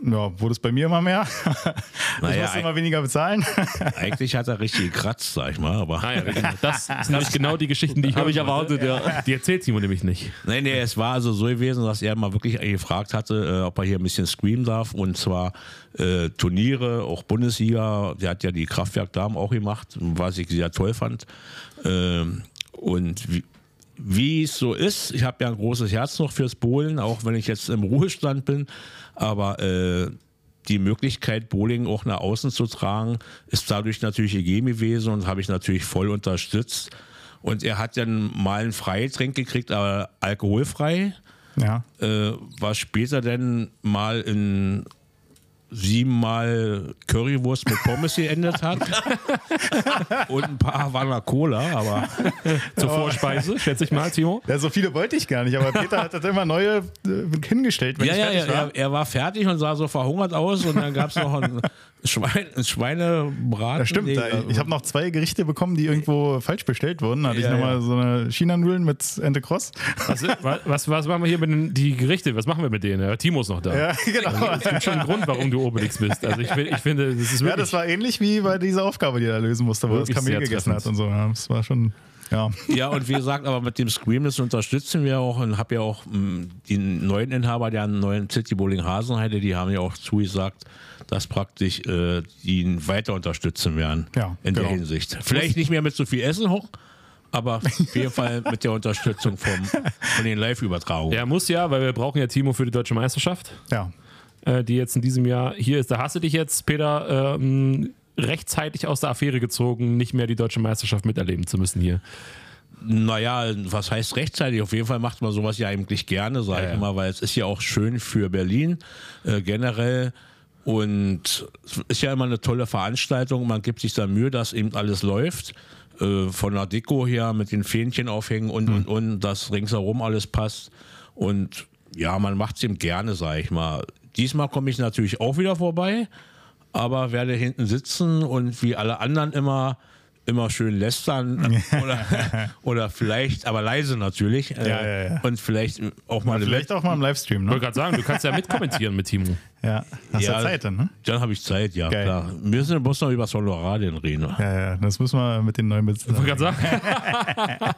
ja, wurde es bei mir immer mehr. ich Naja, musste immer weniger bezahlen. Eigentlich hat er richtig gekratzt, sag ich mal, aber. Ah, ja, das sind nämlich genau die Geschichten, die ich Habe ich erwartet, ja. Die erzählt Timo nämlich nicht. Nee, nee, es war also so gewesen, dass er mal wirklich gefragt hatte, äh, ob er hier ein bisschen screamen darf. Und zwar äh, Turniere, auch Bundesliga. Der hat ja die Kraftwerk-Damen auch gemacht, was ich sehr toll fand. Ähm, und wie, wie es so ist, ich habe ja ein großes Herz noch fürs Bowlen, auch wenn ich jetzt im Ruhestand bin. Aber äh, die Möglichkeit, Bowling auch nach außen zu tragen, ist dadurch natürlich gegeben gewesen und habe ich natürlich voll unterstützt. Und er hat dann mal einen Freigetränk gekriegt, aber alkoholfrei, ja. äh, was später dann mal in siebenmal Currywurst mit Pommes geendet hat. und ein paar Havanna Cola, aber Zur Vorspeise, schätze ich mal, Timo. ja, so viele wollte ich gar nicht. Aber Peter hat das immer neue äh, hingestellt, wenn ja, ich ja, fertig ja, war. er, er war fertig und sah so verhungert aus und dann gab es noch ein, Schwein, ein Schweinebraten. Ja, stimmt. Nee, da, ich habe noch zwei Gerichte bekommen, die irgendwo falsch bestellt wurden. Da hatte Ja, ich nochmal ja. so eine China-Nudeln mit Ente Cross. Was, was, was machen wir hier mit den die Gerichte? Was machen wir mit denen? Ja, Timo ist noch da. Ja, genau. Es gibt schon einen Grund, warum du Obelix bist. Also ich, ich finde, das ist Ja, wirklich... das war ähnlich wie bei dieser Aufgabe, die er lösen musste, wo er das Kamel gegessen hat und so. Ja, das war schon, ja. Ja, und wie gesagt, aber mit dem Scream, das unterstützen wir auch und habe ja auch mh, die neuen Inhaber der neuen City Bowling Hasenheide, die haben ja auch zugesagt, dass praktisch äh, die ihn weiter unterstützen werden Ja, in der genau. Hinsicht. Vielleicht nicht mehr mit so viel Essen hoch, aber auf jeden Fall mit der Unterstützung vom, von den Live-Übertragungen. er muss ja, weil wir brauchen ja Timo für die deutsche Meisterschaft, Ja, äh, die jetzt in diesem Jahr hier ist. Da hast du dich jetzt, Peter, ähm, rechtzeitig aus der Affäre gezogen, nicht mehr die deutsche Meisterschaft miterleben zu müssen hier. Naja, was heißt rechtzeitig? Auf jeden Fall macht man sowas ja eigentlich gerne, sage Ja, ich mal, weil es ist ja auch schön für Berlin äh, generell. Und es ist ja immer eine tolle Veranstaltung. Man gibt sich da Mühe, dass eben alles läuft. Äh, von der Deko her mit den Fähnchen aufhängen und, und, und, dass ringsherum alles passt. Und ja, man macht es eben gerne, sage ich mal. Diesmal komme ich natürlich auch wieder vorbei, aber werde hinten sitzen und wie alle anderen immer immer schön lästern oder, oder vielleicht, aber leise natürlich. äh, Ja, ja, ja. Und vielleicht auch mal vielleicht auch mal im Livestream, Ich wollte ne? gerade sagen, du kannst ja mitkommentieren mit Timo. Ja, hast ja, Ja. Zeit dann, ne? Dann habe ich Zeit, ja, Geil. klar. Wir müssen bloß noch über Soloradien reden. Ja, ja, das müssen wir mit den neuen Besitzern. Ich gerade sagen,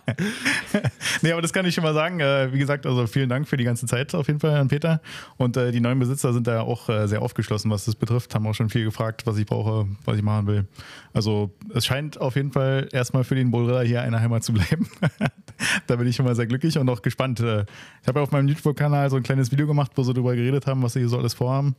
Nee, aber das kann ich schon mal sagen. Äh, wie gesagt, also vielen Dank für die ganze Zeit auf jeden Fall an Peter. Und äh, die neuen Besitzer sind da auch äh, sehr aufgeschlossen, was das betrifft. Haben auch schon viel gefragt, was ich brauche, was ich machen will. Also es scheint auf jeden Fall erstmal für den Bullriller hier eine Heimat zu bleiben. da bin ich schon mal sehr glücklich und auch gespannt. Äh, ich habe ja auf meinem YouTube-Kanal so ein kleines Video gemacht, wo sie darüber geredet haben, was sie hier so alles vorhaben.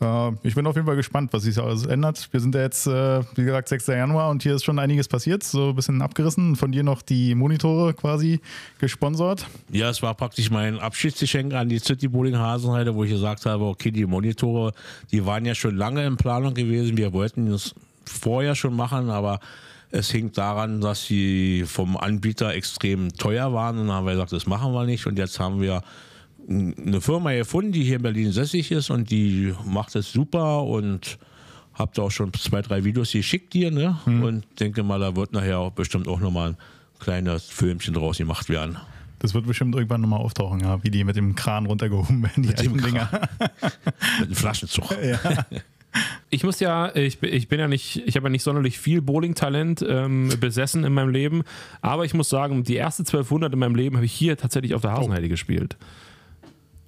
Äh, ich bin auf jeden Fall gespannt, was sich so alles ändert. Wir sind ja jetzt, äh, wie gesagt, 6. Januar und hier ist schon einiges passiert, so ein bisschen abgerissen. Von dir noch die Monitore quasi gesponsert. Ja, es war praktisch mein Abschiedsgeschenk an die City Bowling Hasenheide, wo ich gesagt habe, okay, die Monitore, die waren ja schon lange in Planung gewesen. Wir wollten das vorher schon machen, aber es hing daran, dass sie vom Anbieter extrem teuer waren. Und dann haben wir gesagt, das machen wir nicht. Und jetzt haben wir eine Firma gefunden, die hier in Berlin sässig ist und die macht es super und habt auch schon zwei, drei Videos geschickt dir, ne? Und denke mal, da wird nachher auch bestimmt auch nochmal ein kleines Filmchen draus gemacht werden. Das wird bestimmt irgendwann nochmal auftauchen, ja, wie die mit dem Kran runtergehoben werden, die dem alten Dinger. Mit einem Flaschenzug. Ich muss ja, ich, bin- ich bin ja nicht, ich habe ja nicht sonderlich viel Bowling-Talent ähm, besessen in meinem Leben, aber ich muss sagen, die erste 1200 in meinem Leben habe ich hier tatsächlich auf der Hasenheide gespielt.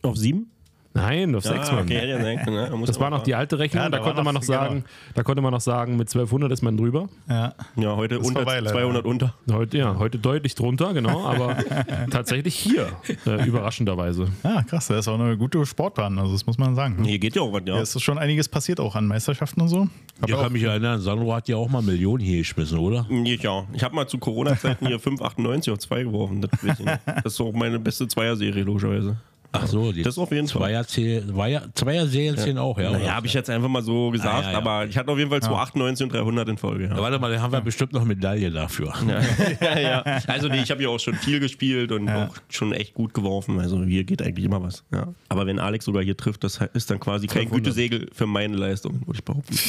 Auf sieben? Nein, auf sechs Ah, Mann. okay, ja können, ne? Da Das war noch die alte Rechnung, Ja, da, da konnte man noch- sagen, da konnte man noch sagen, mit 1200 ist man drüber. Ja. Ja, heute Ist unter vorbei, leider. 200 unter. Heute, ja, heute deutlich drunter, genau, aber tatsächlich hier, äh, überraschenderweise. ja, krass, das ist auch eine gute Sportbahn, also das muss man sagen. Hier geht ja auch was, ja. Es ist schon einiges passiert auch an Meisterschaften und so. Ich Aber kann mich erinnern, Sandro hat ja auch mal Millionen hier geschmissen, oder? Ja, ich habe mal zu Corona-Zeiten hier 5,98 auf 2 geworfen. Das, ich das ist auch meine beste Zweierserie, logischerweise. Ach so, die Das auf jeden Fall. Zweier, Zweier, Zweier Serien auch, ja. Naja, habe ich jetzt einfach mal so gesagt, Ah, ja, ja. aber ich hatte auf jeden Fall 298 und 300 in Folge. Ja, Ja. Warte mal, dann haben wir bestimmt noch Medaille dafür. ja, ja. Also nee, ich habe ja auch schon viel gespielt und auch schon echt gut geworfen. Also hier geht eigentlich immer was. Ja. Aber wenn Alex sogar hier trifft, das ist dann quasi kein 500. Gütesegel für meine Leistung, würde ich behaupten.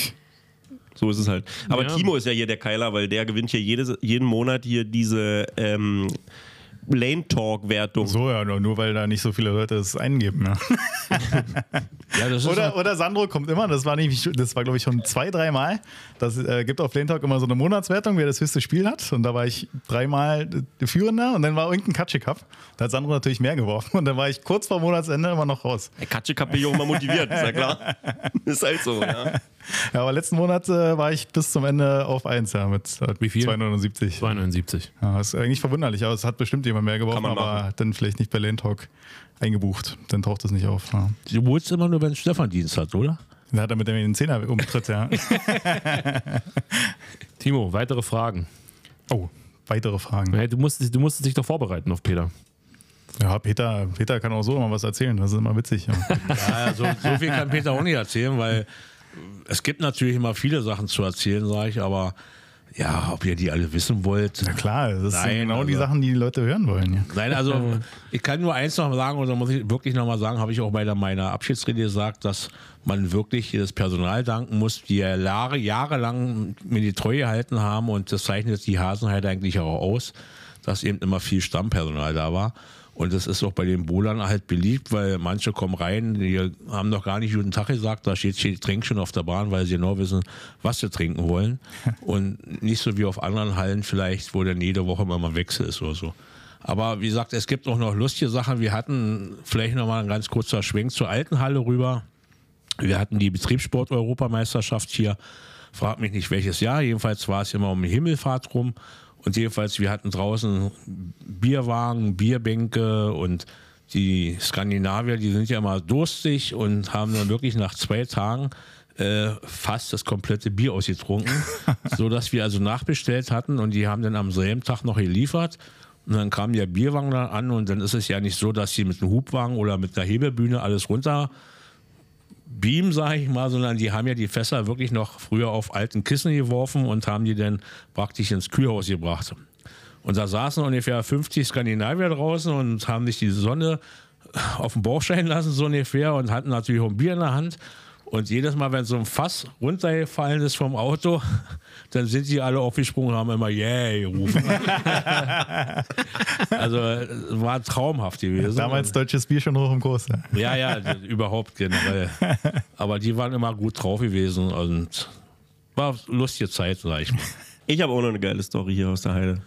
So ist es halt. Aber Ja. Timo ist ja hier der Keiler, weil der gewinnt hier jedes, jeden Monat hier diese ähm, Lane Talk Wertung. so, ja, nur, nur weil da nicht so viele Leute es eingeben. Ja. Ja, das ist Oder, oder Sandro kommt immer, das war nämlich, das war glaube ich schon zwei, dreimal. Das äh, gibt auf Lane Talk immer so eine Monatswertung, wer das höchste Spiel hat. Und da war ich dreimal Führender und dann war irgendein Katschi Cup. Da hat Sandro natürlich mehr geworfen und dann war ich kurz vor Monatsende immer noch raus. Der Katschik hat mich auch immer motiviert, ist ja klar. ist halt so, ja. Ja, aber letzten Monat äh, war ich bis zum Ende auf 1, ja, mit äh, Wie viel? 279. 279. Ja, ist eigentlich verwunderlich, aber es hat bestimmt jemand mehr geworfen, aber machen. dann vielleicht nicht bei Lane Talk eingebucht. Dann taucht das nicht auf. Ja. Du holst immer nur, wenn Stefan Dienst hat, oder? Dann hat er mit dem den Zehner umtritt, ja. Timo, weitere Fragen. Oh, weitere Fragen. Hey, du, musst, du musstest dich doch vorbereiten auf Peter. Ja, Peter, Peter kann auch so immer was erzählen, das ist immer witzig. Ja. Ja, so, so viel kann Peter auch nicht erzählen, weil es gibt natürlich immer viele Sachen zu erzählen, sage ich, aber ja, ob ihr die alle wissen wollt. Na klar, das sind Nein, genau die also- Sachen, die die Leute hören wollen. Ja. Nein, also ich kann nur eins noch sagen, oder muss ich wirklich noch mal sagen, habe ich auch bei der, meiner Abschiedsrede gesagt, dass man wirklich das Personal danken muss, die ja Jahre, jahrelang mir die Treue gehalten haben und das zeichnet die Hasenheit eigentlich auch aus, dass eben immer viel Stammpersonal da war. Und das ist auch bei den Bowlern halt beliebt, weil manche kommen rein, die haben noch gar nicht guten Tag gesagt, da steht, steht Trink schon auf der Bahn, weil sie genau wissen, was sie trinken wollen. Und nicht so wie auf anderen Hallen vielleicht, wo dann jede Woche immer mal Wechsel ist oder so. Aber wie gesagt, es gibt auch noch lustige Sachen. Wir hatten vielleicht noch mal ein ganz kurzer Schwenk zur alten Halle rüber. Wir hatten die Betriebssport-Europameisterschaft hier. Frag mich nicht welches Jahr. Jedenfalls war es immer um die Himmelfahrt rum. Und jedenfalls, wir hatten draußen Bierwagen, Bierbänke und die Skandinavier, die sind ja immer durstig und haben dann wirklich nach zwei Tagen äh, fast das komplette Bier ausgetrunken, so dass wir also nachbestellt hatten und die haben dann am selben Tag noch geliefert. Und dann kam der Bierwagen da an und dann ist es ja nicht so, dass sie mit einem Hubwagen oder mit einer Hebelbühne alles runter beamen, sage ich mal, sondern die haben ja die Fässer wirklich noch früher auf alten Kissen geworfen und haben die dann praktisch ins Kühlhaus gebracht. Und da saßen ungefähr 50 Skandinavier draußen und haben sich die Sonne auf den Bauch scheinen lassen, so ungefähr, und hatten natürlich auch ein Bier in der Hand. Und jedes Mal, wenn so ein Fass runtergefallen ist vom Auto, dann sind sie alle aufgesprungen und haben immer Yeah gerufen. also es war traumhaft gewesen. Damals deutsches Bier schon hoch im Kurs. Ja. Ja, ja, überhaupt generell. Aber die waren immer gut drauf gewesen und war eine lustige Zeit, sag ich mal. Ich habe auch noch eine geile Story hier aus der Heide.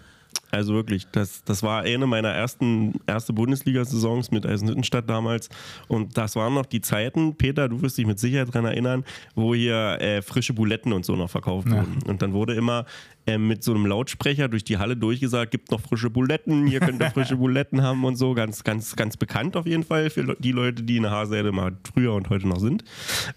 Also wirklich, das, das war eine meiner ersten erste Bundesliga-Saisons mit Eisenhüttenstadt damals. Und das waren noch die Zeiten, Peter, du wirst dich mit Sicherheit daran erinnern, wo hier äh, frische Buletten und so noch verkauft wurden. Und dann wurde immer äh, mit so einem Lautsprecher durch die Halle durchgesagt, gibt noch frische Buletten, hier könnt ihr frische Buletten haben und so. Ganz, ganz, ganz bekannt auf jeden Fall für die Leute, die in der Haseelde mal früher und heute noch sind.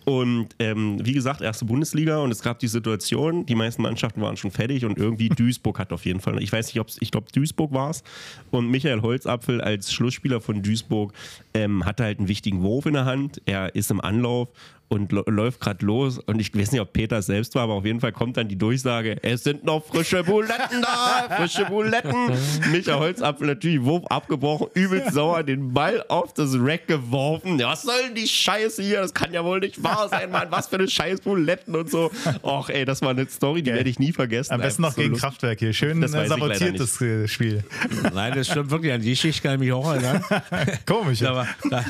Und ähm, wie gesagt, erste Bundesliga und es gab die Situation, die meisten Mannschaften waren schon fertig und irgendwie Duisburg hat auf jeden Fall, ich weiß nicht, ob es, ich glaube Duisburg war es und Michael Holzapfel als Schlussspieler von Duisburg ähm, hatte halt einen wichtigen Wurf in der Hand, er ist im Anlauf und läuft gerade los und ich weiß nicht, ob Peter es selbst war, aber auf jeden Fall kommt dann die Durchsage, es sind noch frische Buletten da, frische Buletten. Michael Holzapfel natürlich Wurf abgebrochen, übelst sauer, den Ball auf das Rack geworfen. Ja, was soll denn die Scheiße hier? Das kann ja wohl nicht wahr sein, Mann. Was für eine scheiß Buletten und so. Och, ey, das war eine Story, die werde ich nie vergessen. Am besten noch so gegen lustig. Kraftwerk hier. Schön äh, sabotiertes äh, Spiel. Nein, das stimmt wirklich. An die Geschichte kann ich mich auch erinnern. Komisch. Da, da,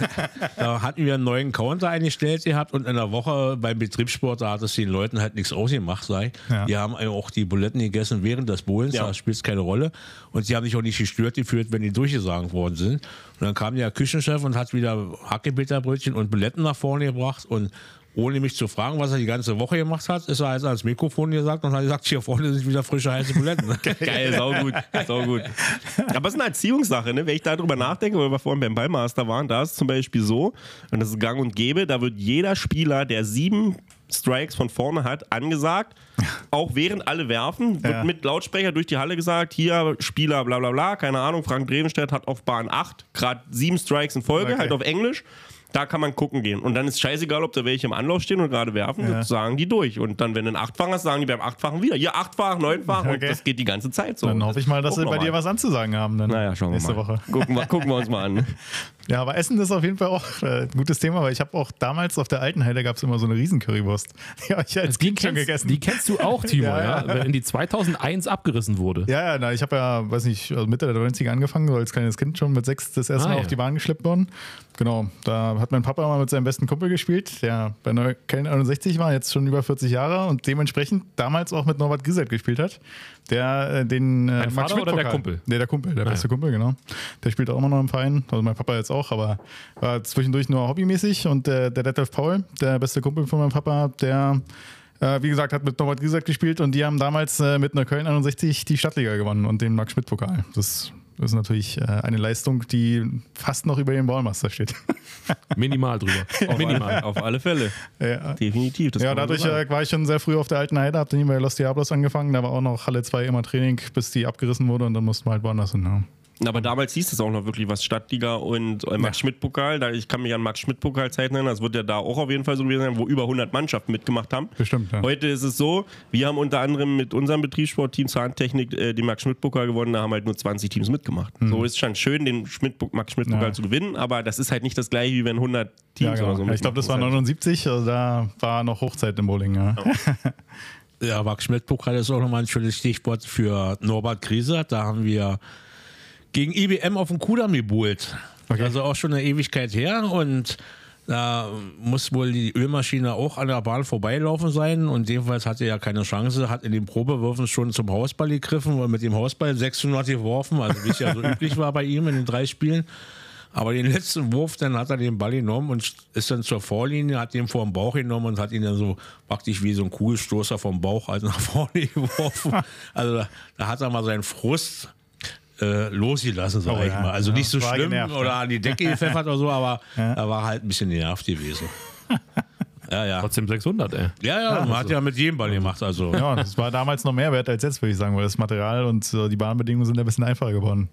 da hatten wir einen neuen Counter eingestellt gehabt und in der Woche beim Betriebssport, da hat es den Leuten halt nichts ausgemacht, sei. Ja. Die haben auch die Buletten gegessen während des Bohlens, Ja. da spielt es keine Rolle. Und sie haben sich auch nicht gestört gefühlt, wenn die durchgesagt worden sind. Und dann kam der Küchenchef und hat wieder Hackebitterbrötchen und Buletten nach vorne gebracht und ohne mich zu fragen, was er die ganze Woche gemacht hat, ist er also ans Mikrofon gesagt und hat gesagt, hier vorne sind wieder frische heiße Buletten. Geil, saugut, saugut. Aber es ist eine Erziehungssache, ne? wenn ich darüber nachdenke, weil wir vorhin beim Ballmaster waren, da ist es zum Beispiel so, und das ist gang und gäbe, da wird jeder Spieler, der sieben Strikes von vorne hat, angesagt, auch während alle werfen, wird Ja. mit Lautsprecher durch die Halle gesagt, hier Spieler bla bla bla, keine Ahnung, Frank Drevenstedt hat auf Bahn 8 gerade sieben Strikes in Folge, Okay. halt auf Englisch. Da kann man gucken gehen. Und dann ist scheißegal, ob da welche im Anlauf stehen und gerade werfen, Ja. sagen die durch. Und dann, wenn du einen Achtfach hast, sagen die beim Achtfachen wieder. Hier achtfach, neunfach und Okay. das geht die ganze Zeit so. Dann hoffe ich mal, dass sie bei dir was anzusagen haben. Dann Naja, schauen wir nächste mal. Woche. Gucken, wir, gucken wir uns mal an. Ja, aber Essen ist auf jeden Fall auch äh, ein gutes Thema, weil ich habe auch damals auf der alten Heide gab es immer so eine Riesen-Currywurst. Die habe ich als Die Kind schon kennst, gegessen. die kennst du auch, Timo, Ja, ja. Wenn die 2001 abgerissen wurde. Ja, ja, na, ich habe ja, weiß nicht, also Mitte der 90er angefangen, so als kleines Kind schon mit sechs das erste Ah, Mal ja. auf die Bahn geschleppt worden. Genau, da hat mein Papa mal mit seinem besten Kumpel gespielt, der bei Neukölln 61 war, jetzt schon über 40 Jahre und dementsprechend damals auch mit Norbert Giselt gespielt hat, der äh, den äh, Dein Vater oder der Kumpel? Nee, der Kumpel, der Ah, beste. Kumpel, genau. Der spielt auch immer noch im Verein, also mein Papa jetzt auch, aber war zwischendurch nur hobbymäßig und äh, der Detlef Paul, der beste Kumpel von meinem Papa, der äh, wie gesagt, hat mit Norbert Giesert gespielt und die haben damals äh, mit einer Köln 61 die Stadtliga gewonnen und den Max-Schmidt-Pokal. Das ist natürlich äh, eine Leistung, die fast noch über dem Ballmaster steht. Minimal drüber. Auf Minimal. alle, auf alle Fälle. ja. Definitiv. das Ja, dadurch so äh, war ich schon sehr früh auf der alten Heide, hab dann hier bei Los Diablos angefangen. Da war auch noch Halle 2 immer Training, bis die abgerissen wurde und dann mussten wir halt woanders hin. Ja. Aber damals hieß es auch noch wirklich was Stadtliga und äh, Max-Schmidt-Pokal. Da- Ich kann mich an Max-Schmidt-Pokal-Zeiten erinnern. Das wird ja da auch auf jeden Fall so gewesen sein, wo über 100 Mannschaften mitgemacht haben. Bestimmt, ja. Heute ist es so, wir haben unter anderem mit unserem Betriebssportteam Zahntechnik äh, den Max-Schmidt-Pokal gewonnen. Da haben halt nur 20 Teams mitgemacht. So ist schon schön, den Schmidt Max-Schmidt-Pokal Mhm. Ja. zu gewinnen, aber das ist halt nicht das gleiche, wie wenn 100 Teams Ja, genau. oder so ja, ich glaube, das war mitmachen. 79, also da war noch Hochzeit im Bowling. Ja. Ja, Max Schmidt-Pokal ist auch nochmal ein schönes Stichwort für Norbert Krise. Da haben wir gegen IBM auf dem Kudamm gebuhlt. Okay. Also auch schon eine Ewigkeit her und da muss wohl die Ölmaschine auch an der Bahn vorbeilaufen sein und jedenfalls hatte er ja keine Chance, hat in den Probewürfen schon zum Hausball gegriffen und mit dem Hausball 600 geworfen, also wie es ja so üblich war bei ihm in den drei Spielen. Aber den letzten Wurf, dann hat er den Ball genommen und ist dann zur Vorlinie, hat den vor den Bauch genommen und hat ihn dann so praktisch wie so ein Kugelstoßer vom Bauch halt nach vorne geworfen. Also da, da hat er mal seinen Frust äh, losgelassen, sag Oh ich ja, mal. Also ja, nicht so schlimm genervt, oder ja. an die Decke gepfeffert oder so, aber Ja. er war halt ein bisschen genervt gewesen. Ja, ja. Trotzdem 600, ey. Ja, ja, man hat ja mit jedem Ball gemacht. Also. ja, das war damals noch mehr wert als jetzt, würde ich sagen, weil das Material und äh, die Bahnbedingungen sind ein bisschen einfacher geworden.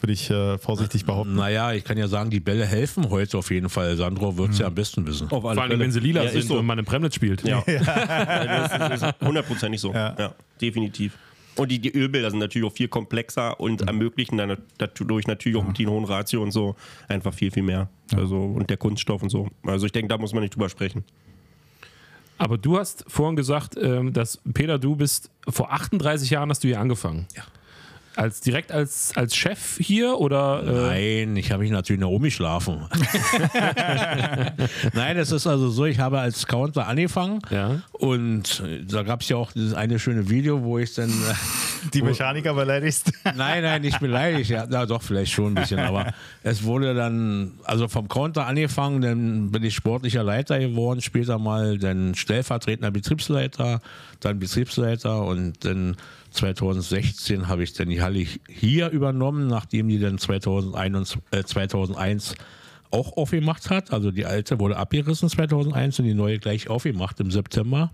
Würde ich äh, vorsichtig behaupten. Naja, ich kann ja sagen, die Bälle helfen heute auf jeden Fall. Sandro wird es ja am besten wissen. Auf alle Vor allem, wenn sie lila ja, sind ist so. und man in Premnitz spielt. Ja. das ist, hundertprozentig so. Ja. Ja. definitiv. Und die, die Ölbilder sind natürlich auch viel komplexer und ermöglichen dann dadurch natürlich auch mit den hohen Ratio und so einfach viel, viel mehr. Also, und der Kunststoff und so. Also ich denke, da muss man nicht drüber sprechen. Aber du hast vorhin gesagt, ähm, dass Peter, du bist vor 38 Jahren hast du hier angefangen. Ja. Als direkt als, als Chef hier oder äh, Nein, ich habe mich natürlich nach oben geschlafen. Nein, es ist also so, ich habe als Counter angefangen Ja. und äh, da gab es ja auch dieses eine schöne Video, wo ich dann, äh, Die Mechaniker beleidigst. nein, nein, nicht beleidigt, ja, na, doch, vielleicht schon ein bisschen, aber es wurde dann, also vom Counter angefangen, dann bin ich sportlicher Leiter geworden, später mal dann stellvertretender Betriebsleiter, dann Betriebsleiter und dann 2016 habe ich dann die Halle hier übernommen, nachdem die dann 2001, äh, 2001 auch aufgemacht hat. Also die alte wurde abgerissen 2001 und die neue gleich aufgemacht im September.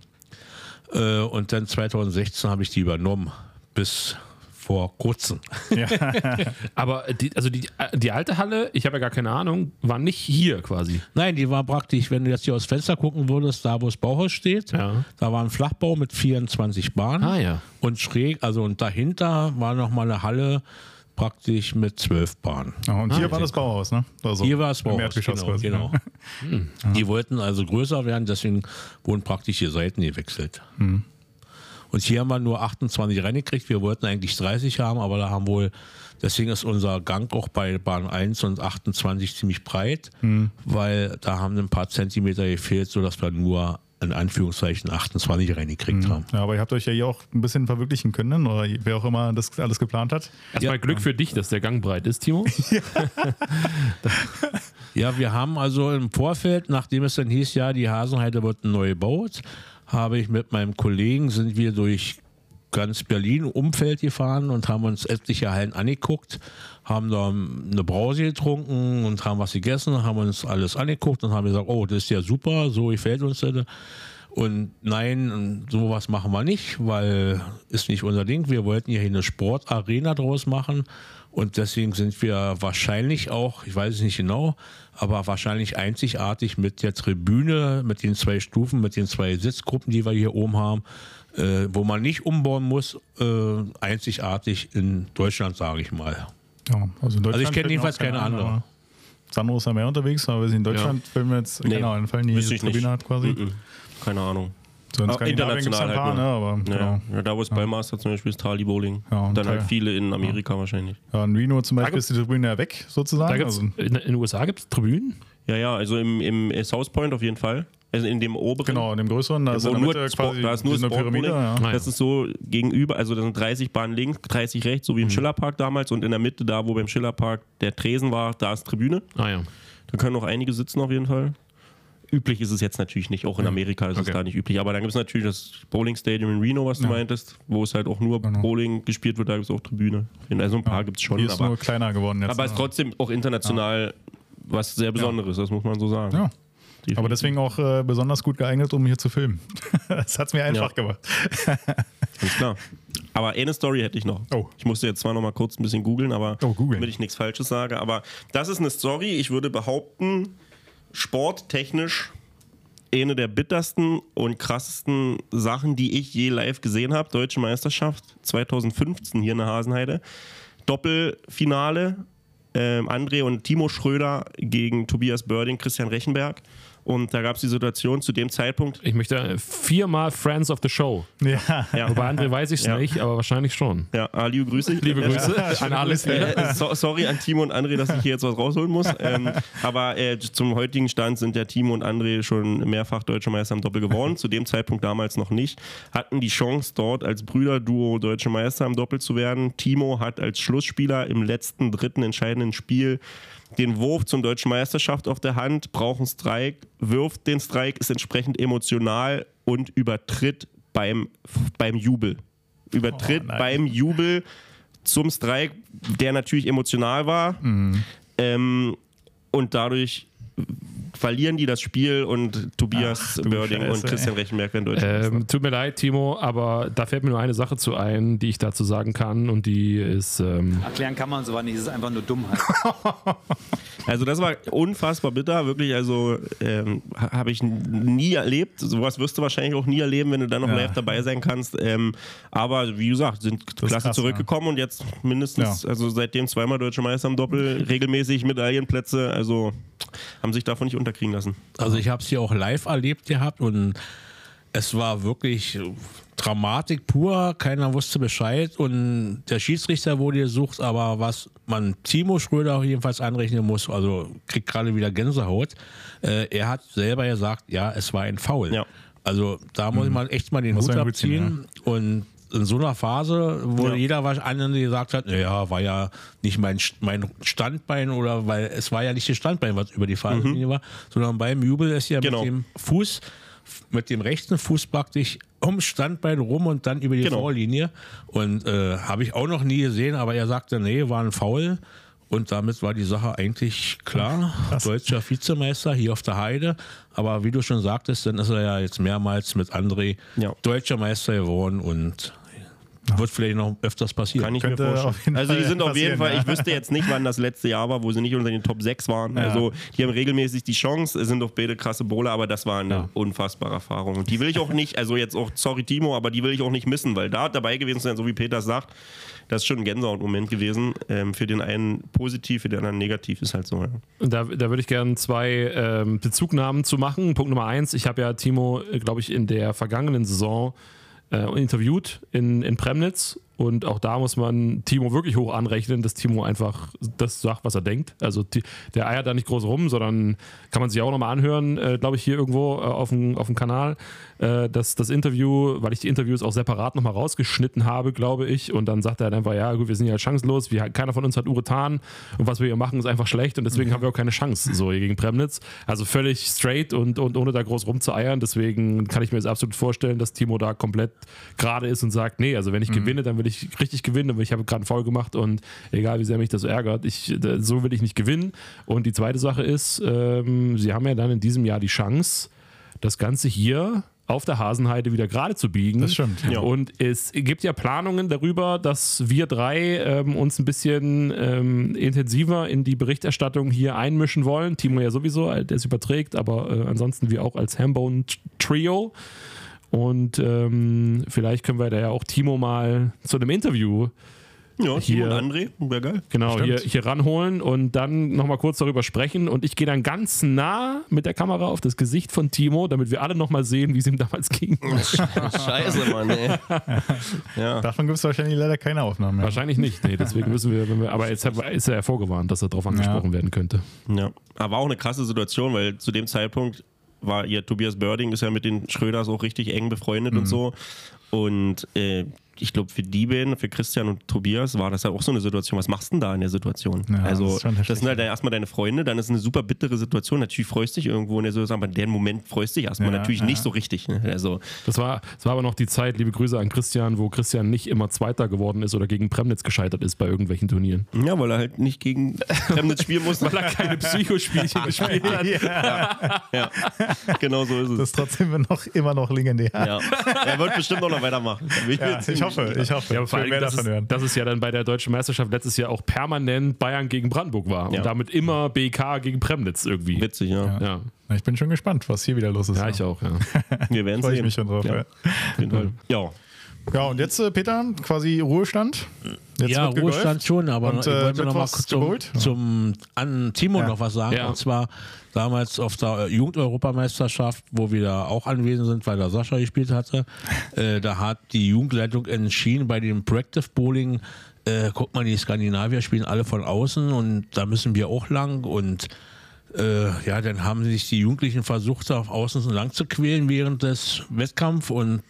Äh, und dann 2016 habe ich die übernommen bis vor kurzem. aber die, also die, die alte Halle, ich habe ja gar keine Ahnung, war nicht hier quasi. Nein, die war praktisch, wenn du jetzt hier aus Fenster gucken würdest, da wo das Bauhaus steht, Ja. da war ein Flachbau mit 24 Bahnen. Ah, ja. Und schräg, also und dahinter war nochmal eine Halle praktisch mit 12 Bahnen. Ja, und hier war das Bauhaus, ne? Also Hier war es im Bauhaus, genau. genau. ne? Die wollten also größer werden, deswegen wurden praktisch die Seiten gewechselt. Und Und hier haben wir nur 28 reingekriegt. Wir wollten eigentlich 30 haben, aber da haben wohl, deswegen ist unser Gang auch bei Bahn 1 und 28 ziemlich breit, weil da haben ein paar Zentimeter gefehlt, sodass wir nur in Anführungszeichen 28 reingekriegt haben. Ja, aber ihr habt euch ja hier auch ein bisschen verwirklichen können, ne? oder wer auch immer das alles geplant hat. Erstmal Ja. Glück für dich, dass der Gang breit ist, Timo. Ja, wir haben also im Vorfeld, nachdem es dann hieß, ja, die Hasenheide wird neu gebaut, habe ich mit meinem Kollegen, sind wir durch ganz Berlin Umfeld gefahren und haben uns etliche Hallen angeguckt, haben da eine Brause getrunken und haben was gegessen, haben uns alles angeguckt und haben gesagt, oh, das ist ja super, so gefällt uns das. Und nein, sowas machen wir nicht, weil ist nicht unser Ding. Wir wollten hier eine Sportarena draus machen und deswegen sind wir wahrscheinlich auch, ich weiß es nicht genau, aber wahrscheinlich einzigartig mit der Tribüne, mit den zwei Stufen, mit den zwei Sitzgruppen, die wir hier oben haben, äh, wo man nicht umbauen muss, äh, einzigartig in Deutschland, sage ich mal. Ja, also, in Deutschland Also ich kenne jedenfalls keine ein, andere. Sandro ist ja mehr unterwegs, aber wir sind in Deutschland, fällt mir jetzt Nee, genau die wüsste ich Tribüne nicht. hat quasi. Mhm. Keine Ahnung. So in Ah, international paar, halt ne, nur. aber Ja, genau. ja, da wo es Ballmaster zum Beispiel ist, Tali Bowling. Ja, und Dann halt viele in Amerika wahrscheinlich. Ja, in Reno zum Beispiel ist die Tribüne ja weg, sozusagen. Also, in, den USA gibt es Tribünen. Ja, ja, also im, im South Point auf jeden Fall. Also in dem oberen. genau, in dem größeren, da ist wo in der nur Mitte Sport- quasi da ist nur eine Pyramide. Ja. Ah, ja. Das ist so gegenüber, also da sind 30 Bahnen links, 30 rechts, Mhm. so wie im Schillerpark damals. Und in der Mitte, da wo beim Schillerpark der Tresen war, da ist Tribüne. Ah ja. Da können noch einige sitzen auf jeden Fall. Üblich ist es jetzt natürlich nicht, auch in Amerika ist Okay. es da nicht üblich. Aber dann gibt es natürlich das Bowling Stadium in Reno, was du Ja. meintest, wo es halt auch nur Genau. Bowling gespielt wird, da gibt es auch Tribüne. Also ein paar gibt es schon, Die ist aber, nur kleiner geworden jetzt. aber es ist trotzdem auch international was sehr Besonderes, das muss man so sagen. ja. Definitiv. Aber deswegen auch äh, besonders gut geeignet, um hier zu filmen. das hat es mir einfach Ja. gemacht. Ganz klar. Aber eine Story hätte ich noch. Oh. Ich musste jetzt zwar noch mal kurz ein bisschen googeln, aber Oh, googeln. damit ich nichts Falsches sage. Aber das ist eine Story, ich würde behaupten, sporttechnisch eine der bittersten und krassesten Sachen, die ich je live gesehen habe. Deutsche Meisterschaft 2015 hier in der Hasenheide. Doppelfinale. Ähm, André und Timo Schröder gegen Tobias Börding, Christian Rechenberg. Und da gab es die Situation zu dem Zeitpunkt, Ich möchte viermal Friends of the Show. Ja. ja, Bei André weiß ich es Ja. nicht, aber wahrscheinlich schon. ja Aliu, grüße dich. Liebe Grüße Ja, an schöne alle Grüße. vier. Äh, so, sorry an Timo und André, dass ich hier jetzt was rausholen muss. Ähm, aber äh, zum heutigen Stand sind ja Timo und André schon mehrfach Deutsche Meister im Doppel geworden. Zu dem Zeitpunkt damals noch nicht. Hatten die Chance, dort als Brüderduo Deutsche Meister im Doppel zu werden. Timo hat als Schlussspieler im letzten, dritten entscheidenden Spiel den Wurf zum Deutschen Meisterschaft auf der Hand, braucht einen Strike, wirft den Strike, ist entsprechend emotional und übertritt beim, beim Jubel. Übertritt Oh, beim Jubel zum Strike, der natürlich emotional war. Mhm. Ähm, und dadurch verlieren die das Spiel und Tobias Ach, Scheiße, und Christian Rechenberg werden Deutscher. Ähm, tut mir leid, Timo, aber da fällt mir nur eine Sache zu ein, die ich dazu sagen kann und die ist, ähm, Erklären kann man sowas nicht, es ist einfach nur Dummheit. Also das war unfassbar bitter, wirklich. Also ähm, ha- habe ich nie erlebt. Sowas wirst du wahrscheinlich auch nie erleben, wenn du dann noch Ja. live dabei sein kannst. Ähm, aber wie gesagt, sind ist klasse krass, zurückgekommen und jetzt mindestens, Ja. also seitdem zweimal Deutsche Meister im Doppel, regelmäßig Medaillenplätze. Also haben sich davon nicht unterkriegen lassen. Also ich habe es hier auch live erlebt gehabt und es war wirklich Dramatik pur, keiner wusste Bescheid und der Schiedsrichter wurde gesucht, aber was man Timo Schröder auch jedenfalls anrechnen muss, also kriegt gerade wieder Gänsehaut, äh, er hat selber gesagt, ja, es war ein Foul. Ja. Also da muss man echt mal den Muss Hut abziehen und in so einer Phase, wo Ja. jeder wahrscheinlich gesagt hat, naja, war ja nicht mein, mein Standbein oder weil es war ja nicht das Standbein, was über die Fahrlinie war, sondern beim Jubel ist ja Genau. mit dem Fuß, mit dem rechten Fuß praktisch ums Standbein rum und dann über die Genau. Vorlinie. Und äh, habe ich auch noch nie gesehen, aber er sagte, nee, war ein Foul. Und damit war die Sache eigentlich klar. Deutscher Vizemeister hier auf der Heide. Aber wie du schon sagtest, dann ist er ja jetzt mehrmals mit André Ja. deutscher Meister geworden und wird vielleicht noch öfters passieren. Kann ich Könnte mir vorstellen. Also die sind auf jeden Fall, ja. ich wüsste jetzt nicht, wann das letzte Jahr war, wo sie nicht unter den Top 6 waren. Ja. Also die haben regelmäßig die Chance, sind doch beide krasse Bowler, aber das war eine Ja. unfassbare Erfahrung. Und die will ich auch nicht, also jetzt auch, sorry Timo, aber die will ich auch nicht missen, weil da dabei gewesen zu sein, so wie Peter sagt, das ist schon ein Gänsehaut-Moment gewesen. Ähm, für den einen positiv, für den anderen negativ, ist halt so. Ja. Da, da würde ich gerne zwei ähm, Bezugnahmen zu machen. Punkt Nummer eins, ich habe ja Timo, glaube ich, in der vergangenen Saison äh, interviewt in, in Premnitz. Und auch da muss man Timo wirklich hoch anrechnen, dass Timo einfach das sagt, was er denkt. Also der eiert da nicht groß rum, sondern kann man sich auch nochmal anhören, äh, glaube ich, hier irgendwo äh, auf, dem, auf dem Kanal. Äh, das, das Interview, weil ich die Interviews auch separat nochmal rausgeschnitten habe, glaube ich. Und dann sagt er dann einfach, ja gut, wir sind ja chancenlos, wir, keiner von uns hat Uretan und was wir hier machen ist einfach schlecht und deswegen haben wir auch keine Chance so hier gegen Premnitz. Also völlig straight und, und ohne da groß rumzueiern. Deswegen kann ich mir jetzt absolut vorstellen, dass Timo da komplett gerade ist und sagt, nee, also wenn ich gewinne, dann will ich richtig gewinnen, aber ich habe gerade einen Foul gemacht und egal wie sehr mich das ärgert, ich, so will ich nicht gewinnen. Und die zweite Sache ist, ähm, sie haben ja dann in diesem Jahr die Chance, das Ganze hier auf der Hasenheide wieder gerade zu biegen. Das stimmt, ja. Und es gibt ja Planungen darüber, dass wir drei ähm, uns ein bisschen ähm, intensiver in die Berichterstattung hier einmischen wollen. Timo ja sowieso, der es überträgt, aber äh, ansonsten wir auch als Hambone Trio. Und ähm, vielleicht können wir da ja auch Timo mal zu einem Interview Ja, Hier- Timo und André, wäre geil. genau Stimmt. hier, hier ranholen und dann nochmal kurz darüber sprechen. Und ich gehe dann ganz nah mit der Kamera auf das Gesicht von Timo, damit wir alle nochmal sehen, wie es ihm damals ging. Scheiße, Mann, ey. Ja. Davon gibt es wahrscheinlich leider keine Aufnahmen mehr. Wahrscheinlich nicht, nee, deswegen müssen wir, wenn wir aber jetzt hat- ist er ja vorgewarnt, dass er darauf angesprochen werden könnte. Ja, aber war auch eine krasse Situation, weil zu dem Zeitpunkt war ihr Tobias Börding ist ja mit den Schröders auch richtig eng befreundet und so. Und äh, ich glaube, für die beiden, für Christian und Tobias, war das ja auch so eine Situation. Was machst du denn da in der Situation? Ja, das also, das, heftig. sind halt erstmal deine Freunde, dann ist es eine super bittere Situation. Natürlich freust du dich irgendwo in der Situation, aber in dem Moment freust du dich erstmal Ja, natürlich ja. nicht so richtig. Ne? Also, Das war, das war aber noch die Zeit, liebe Grüße an Christian, wo Christian nicht immer Zweiter geworden ist oder gegen Premnitz gescheitert ist bei irgendwelchen Turnieren. ja, weil er halt nicht gegen Chemnitz spielen muss. Weil er keine Psychospielchen gespielt hat. ja, ja, genau so ist es. das ist trotzdem noch, immer noch legendär. ja. Er wird bestimmt auch noch weitermachen. Da bin Ja, ich hoffe, ich hoffe. Ja, aber vor allem, mehr das, davon ist, hören. das ist ja dann bei der deutschen Meisterschaft letztes Jahr auch permanent Bayern gegen Brandenburg war Ja. und damit immer BK gegen Premnitz irgendwie. Witzig, ja. Ja, Ich bin schon gespannt, was hier wieder los ist. ja ich auch. Ja. Wir werden Freue ich sehen. mich schon drauf. Ja, Ja. Ja. und jetzt, äh, Peter, quasi Ruhestand. Jetzt ja. Ruhestand schon, aber Und, ich äh, wollte noch mal Mittwochs zum, geholt? zum an Timo Ja. noch was sagen. Ja. Und zwar damals auf der Jugendeuropameisterschaft, wo wir da auch anwesend sind, weil da Sascha gespielt hatte. äh, da hat die Jugendleitung entschieden, bei dem Proactive Bowling, äh, guck mal, die Skandinavier spielen alle von außen und da müssen wir auch lang und äh, ja, dann haben sich die Jugendlichen versucht, da auf außen lang zu quälen während des Wettkampfs und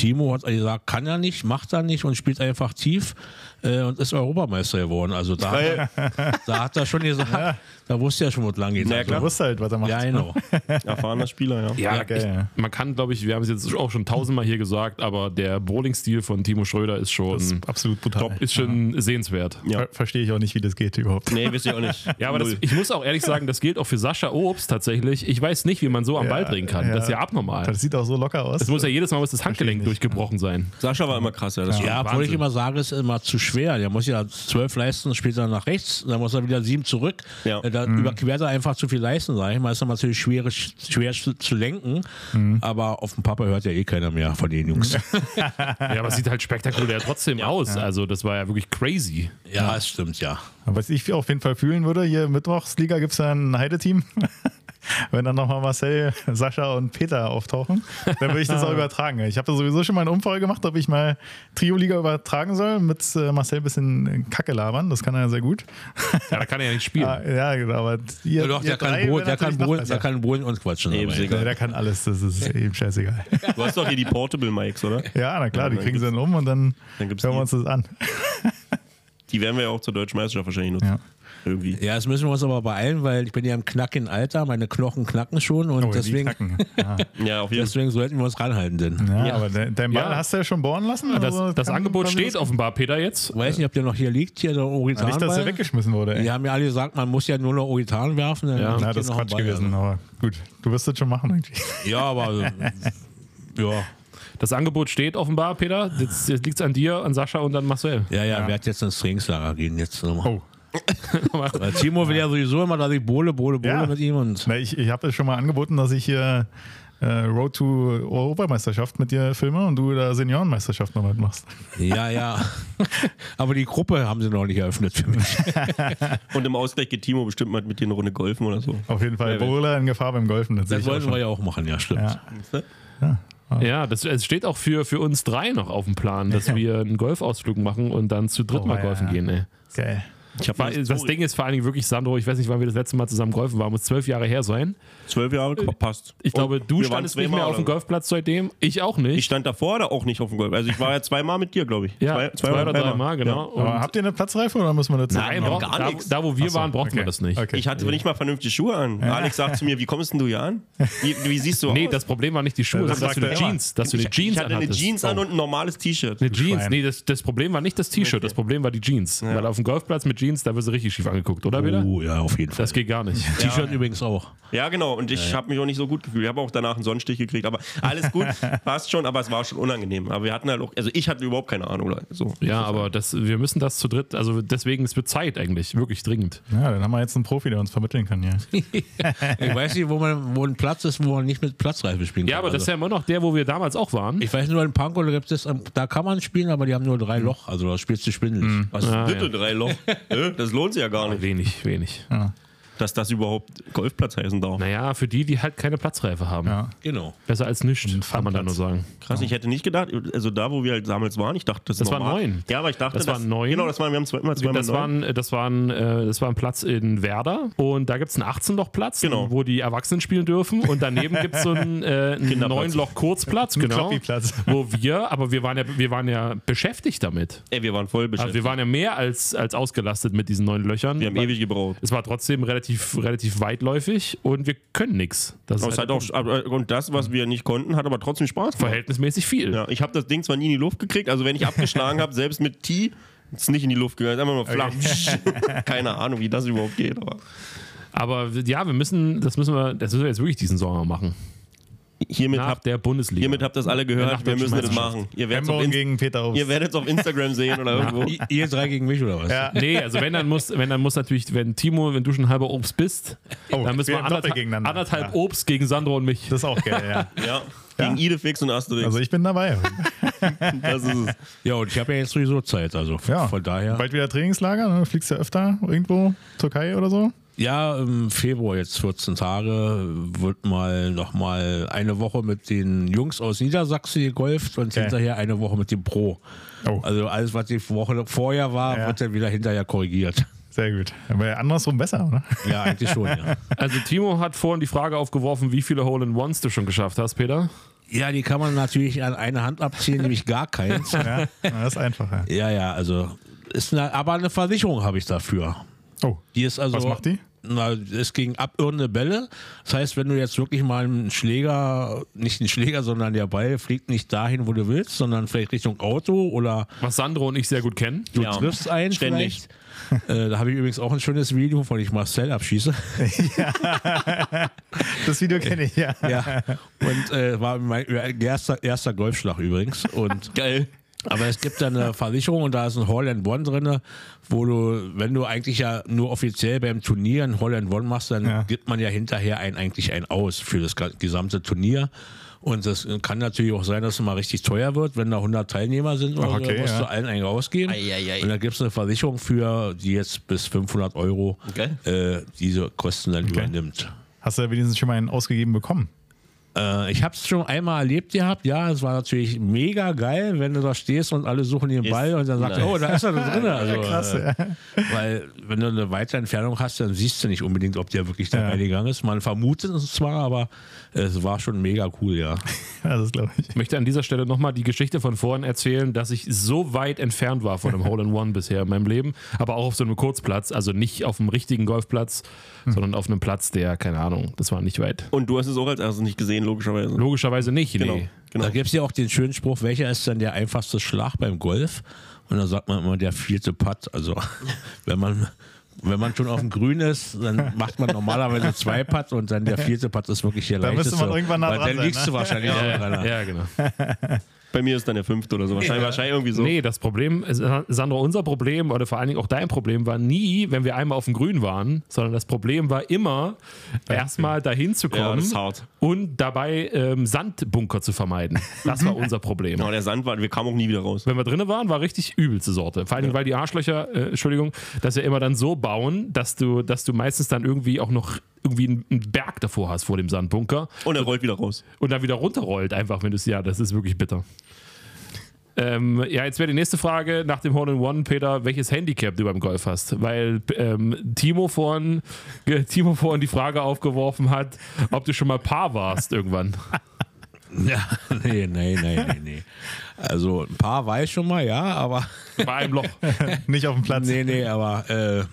Timo hat gesagt, kann er nicht, macht er nicht und spielt einfach tief äh, und ist Europameister geworden. Also da, Geil. da hat er schon gesagt, da wusste er schon, wo es lang geht. Ja, also, klar. Du wusst halt, was er macht. Ja, genau. Erfahrener Spieler, ja. Ja, Ja, geil, ich, ja. man kann, glaube ich, wir haben es jetzt auch schon tausendmal hier gesagt, aber der Bowling-Stil von Timo Schröder ist schon, Das ist absolut brutal. ist schon sehenswert. Ja. Ver Verstehe ich auch nicht, wie das geht überhaupt. Nee, wisst ihr auch nicht. Ja, aber das, ich muss auch ehrlich sagen, das gilt auch für Sascha Obst tatsächlich. Ich weiß nicht, wie man so am Ball drehen kann. ja. Das ist ja abnormal. Das sieht auch so locker aus. Es muss ja jedes Mal muss das Handgelenk ich. Durchgebrochen sein. Sascha war immer krass, ja. Das Ja, obwohl ich immer sage, es ist immer zu schwer. Der muss ja zwölf leisten, später nach rechts, dann muss er wieder sieben zurück. Ja. Äh, Da überquert er einfach zu viel leisten, sag ich mal. Ist dann natürlich schwer, schwer zu, zu lenken, aber auf den Papa hört ja eh keiner mehr von den Jungs. Ja, aber es sieht halt spektakulär trotzdem aus. Also das war ja wirklich crazy. ja, es stimmt, ja. Was ich auf jeden Fall fühlen würde, hier Mittwochsliga gibt es ja ein Heideteam. Wenn dann nochmal Marcel, Sascha und Peter auftauchen, dann würde ich das auch übertragen. Ich habe da sowieso schon mal eine Umfrage gemacht, ob ich mal Trio-Liga übertragen soll, mit äh, Marcel ein bisschen Kacke labern. Das kann er ja sehr gut. Ja, da kann er ja nicht spielen. Ah, ja, genau. Aber ihr, Ja, doch, ihr der kann, Bohlen, der, kann Bohlen, der kann Bohlen und quatschen. Nee, egal. Ja, der kann alles, das ist eben scheißegal. Du hast doch hier die Portable Mics, oder? Ja, na klar, Ja, die kriegen sie dann um und dann, dann gibt's hören wir uns das an. Die werden wir ja auch zur Deutschen Meisterschaft wahrscheinlich nutzen. Ja. Irgendwie. Ja, das müssen wir uns aber beeilen, weil ich bin ja im knackigen Alter, meine Knochen knacken schon und Oh, deswegen, knacken. Ja, Ja, auf jeden Fall. deswegen sollten wir uns ranhalten. Denn. ja, aber de dein Ball Ja. hast du ja schon bohren lassen? Das, also das Angebot steht offenbar, Peter, jetzt. Ich weiß nicht, ob der noch hier liegt, hier der Nicht, dass der Oritanball. weggeschmissen wurde. Ey. Die haben ja alle gesagt, man muss ja nur noch Oritan werfen. Dann Ja. Na, das ist Quatsch gewesen, also. aber gut. Du wirst das schon machen irgendwie. Ja, aber äh, ja. Das Angebot steht offenbar, Peter. Jetzt, jetzt liegt es an dir, an Sascha und an Marcel. Ja, ja, werde jetzt ins Trainingslager gehen jetzt nochmal. Oh. Weil Timo will ja sowieso immer, dass ich bohle, bohle, bohle Ja. mit ihm und Na, ich ich habe es schon mal angeboten, dass ich hier äh, Road to Europameisterschaft mit dir filme und du da Seniorenmeisterschaft noch mitmachst. ja, ja. Aber die Gruppe haben sie noch nicht eröffnet für mich. Und im Ausgleich geht Timo bestimmt mal mit dir eine Runde golfen oder so. Auf jeden Fall. Ja, Borilla in Gefahr beim Golfen. Das, Das wollten wir ja auch machen, ja, stimmt. Ja. Ja. Ja, das es steht auch für, für uns drei noch auf dem Plan, dass wir einen Golfausflug machen und dann zu dritt Oh, mal ja, golfen ja. gehen. Ey. Geil. Weil, das Ding ist vor allen Dingen wirklich, Sandro, ich weiß nicht, wann wir das letzte Mal zusammen golfen waren, muss zwölf Jahre her sein. zwölf Jahre passt. Ich glaube, Und du standest nicht mehr auf dem. Golfplatz seitdem, ich auch nicht. Ich stand davor oder auch nicht auf dem Golf. Also ich war ja zweimal mit dir, glaube ich. ja, zwei, oder dreimal, genau. Und Aber habt ihr eine Platzreife oder muss man dazu? nein, wir haben brauch- gar da, nichts. da, wo wir so, waren, brauchten okay. wir das nicht. Okay. Ich hatte nicht mal vernünftige Schuhe an. Alex sagt zu mir, wie kommst denn du hier an? Wie, wie siehst du Nee, aus? das Problem war nicht die Schuhe, Das sondern dass du eine. Jeans, dass du eine ich, Jeans ich hatte eine. Jeans an und ein normales T-Shirt. Eine Jeans, nee, das, das Problem war nicht das T-Shirt, das Problem war die Jeans. Weil auf dem Golfplatz mit Jeans, da wirst du richtig schief angeguckt, oder Peter? Oh, ja, auf jeden Fall. Das geht gar nicht. T-Shirt übrigens auch. Ja, genau. Und ich habe mich auch nicht so gut gefühlt. Ich habe auch danach einen Sonnenstich gekriegt. Aber alles gut, passt schon. Aber es war schon unangenehm. Aber wir hatten halt auch, also ich hatte überhaupt keine Ahnung. So. Ja, aber das, wir müssen das zu dritt, also deswegen, es wird Zeit eigentlich, wirklich dringend. Ja, dann haben wir jetzt einen Profi, der uns vermitteln kann hier. Ich weiß nicht, wo, man, wo ein Platz ist, wo man nicht mit Platzreife spielen kann. Ja, aber das ist also, ja immer noch der, wo wir damals auch waren. ich weiß nur, in Pankow gibt es, da kann man spielen, aber die haben nur drei Loch. Also da spielst du schwindelig. Was Ah, bitte ja. drei Loch? Hä? das lohnt sich ja gar nicht, Wenig, wenig. Dass das überhaupt Golfplatz heißen darf. Naja, für die, die halt keine Platzreife haben. Ja. Genau. Besser als nichts, kann man da nur sagen. Krass, ich hätte nicht gedacht, also da, wo wir halt damals waren, ich dachte, das, Das normal. neun. Ja, aber ich dachte, Das waren neun. Genau, das waren, wir haben zweimal, zweimal Das, neun. waren, das, waren, äh, das war ein Platz in Werder und da gibt es einen 18-Loch-Platz, Genau. wo die Erwachsenen spielen dürfen und daneben gibt es so einen, äh, einen Kinderplatz. 9-Loch-Kurzplatz, genau, wo wir, aber wir waren ja, wir waren ja beschäftigt damit. Ey, wir waren voll Also beschäftigt. wir waren ja mehr als, als ausgelastet mit diesen neun Löchern. wir haben ewig gebraucht. es war trotzdem relativ, relativ weitläufig und wir können nichts. Das halt auch, aber- und das, was wir nicht konnten, hat aber trotzdem Spaß gemacht. verhältnismäßig viel. Ja, ich habe das Ding zwar nie in die Luft gekriegt, also wenn ich abgeschlagen habe, selbst mit Tee, ist es nicht in die Luft gegangen, ist einfach nur flach. Keine Ahnung, wie das überhaupt geht. Aber Aber ja, wir müssen, das müssen wir, das müssen wir jetzt wirklich diesen Sommer machen. Hiermit habt, der Bundesliga. hiermit habt ihr das alle gehört, wir müssen das machen. Ihr werdet es gegen Peter Obst. ihr werdet's auf Instagram sehen oder irgendwo. I- Ihr drei gegen mich oder was? Ja. Nee, also wenn dann muss, wenn dann muss natürlich, wenn Timo, wenn du schon halber Obst bist, Oh, dann müssen wir wir anderthalb, gegeneinander. anderthalb Ja. Obst gegen Sandro und mich. Das ist auch geil, ja. Ja. Gegen Idefix und Asterix. Also ich bin dabei. das ist es. Ja, und ich habe ja jetzt sowieso Zeit. Also Ja. von daher. Bald wieder Trainingslager, ne? fliegst du öfter irgendwo, Türkei oder so? Ja, im Februar jetzt 14 Tage wird mal noch mal eine Woche mit den Jungs aus Niedersachsen gegolft und Okay. hinterher eine Woche mit dem Pro. Oh. Also alles, was die Woche vorher war, Ja. wird dann wieder hinterher korrigiert. Sehr gut. Aber andersrum besser, oder? Ja, eigentlich schon, ja. Also Timo hat vorhin die Frage aufgeworfen, wie viele Hole-in-Ones du schon geschafft hast, Peter. Ja, die kann man natürlich an einer Hand abzählen, nämlich gar keins. Ja, das ist einfacher. Ja, ja, also ist eine, aber eine Versicherung habe ich dafür. Oh, Die ist also. Was macht die? Na, es ging abirrende Bälle. Das heißt, wenn du jetzt wirklich mal einen Schläger, nicht einen Schläger, sondern der Ball fliegt nicht dahin, wo du willst, sondern vielleicht Richtung Auto oder Was Sandro und ich sehr gut kennen. du Ja, triffst einen ständig. vielleicht. äh, da habe ich übrigens auch ein schönes Video, von ich Marcel abschieße. das Video kenne ich, ja. ja. Und äh, war mein erster, erster Golfschlag übrigens. Und Geil. Aber es gibt da eine Versicherung und da ist ein Hall and One drin, wo du, wenn du eigentlich ja nur offiziell beim Turnier ein Hall and One machst, dann Ja. gibt man ja hinterher ein, eigentlich ein aus für das gesamte Turnier. Und das kann natürlich auch sein, dass es mal richtig teuer wird, wenn da 100 Teilnehmer sind oder Okay, so, musst ja. du allen einen rausgeben. Eieiei. Und dann gibt es eine Versicherung für, die jetzt bis 500 Euro Okay. äh, diese Kosten dann übernimmt. Hast du wenigstens schon mal einen ausgegeben bekommen? Äh, ich habe es schon einmal erlebt gehabt. Ja, es war natürlich mega geil, wenn du da stehst und alle suchen den Ball und dann sagst du, oh, da ist er drin. Also, Krass, äh, Weil, wenn du eine weite Entfernung hast, dann siehst du nicht unbedingt, ob der wirklich da Ja. reingegangen ist. Man vermutet es zwar, aber es war schon mega cool, ja. Ja, das glaube ich. Ich möchte an dieser Stelle nochmal die Geschichte von vorhin erzählen, dass ich so weit entfernt war von einem Hole-in-One bisher in meinem Leben, aber auch auf so einem Kurzplatz, also nicht auf einem richtigen Golfplatz, sondern auf einem Platz, der, keine Ahnung, das war nicht weit. Und du hast es auch als erstes nicht gesehen, logischerweise. Logischerweise nicht, Genau. nee. genau. Da gibt es ja auch den schönen Spruch, welcher ist denn der einfachste Schlag beim Golf? Und da sagt man immer der vierte Putt. Also wenn man, wenn man schon auf dem Grün ist, dann macht man normalerweise zwei Putt und dann der vierte Putt ist wirklich der Da müsste leichteste. man irgendwann weil dran dann sein, liegst du ne? wahrscheinlich auch dran. Ja, genau. Bei mir ist dann der fünfte oder so. Wahrscheinlich, wahrscheinlich irgendwie so. Nee, das Problem, ist, Sandro, unser Problem oder vor allen Dingen auch dein Problem war nie, wenn wir einmal auf dem Grün waren, sondern das Problem war immer, erstmal dahin zu Ja, kommen hart. und dabei ähm, Sandbunker zu vermeiden. Das war unser Problem. Genau, der Sand war, wir kamen auch nie wieder raus. Wenn wir drinnen waren, war richtig übelste Sorte. Vor allen Dingen, weil die Arschlöcher, äh, Entschuldigung, das ja immer dann so bauen, dass du, dass du meistens dann irgendwie auch noch irgendwie einen Berg davor hast vor dem Sandbunker Und er rollt wieder raus. und dann wieder runterrollt, einfach, wenn du es, ja, das ist wirklich bitter. Ähm, ja, jetzt wäre die nächste Frage nach dem Hole in One, Peter, welches Handicap du beim Golf hast. Weil ähm, Timo, vorhin, Timo vorhin die Frage aufgeworfen hat, ob du schon mal Paar warst irgendwann. Ja, nee, nee, nee, nee, nee. Also ein paar weiß schon mal, ja, aber Bei einem Loch. Nicht auf dem Platz. nee, nee, aber äh,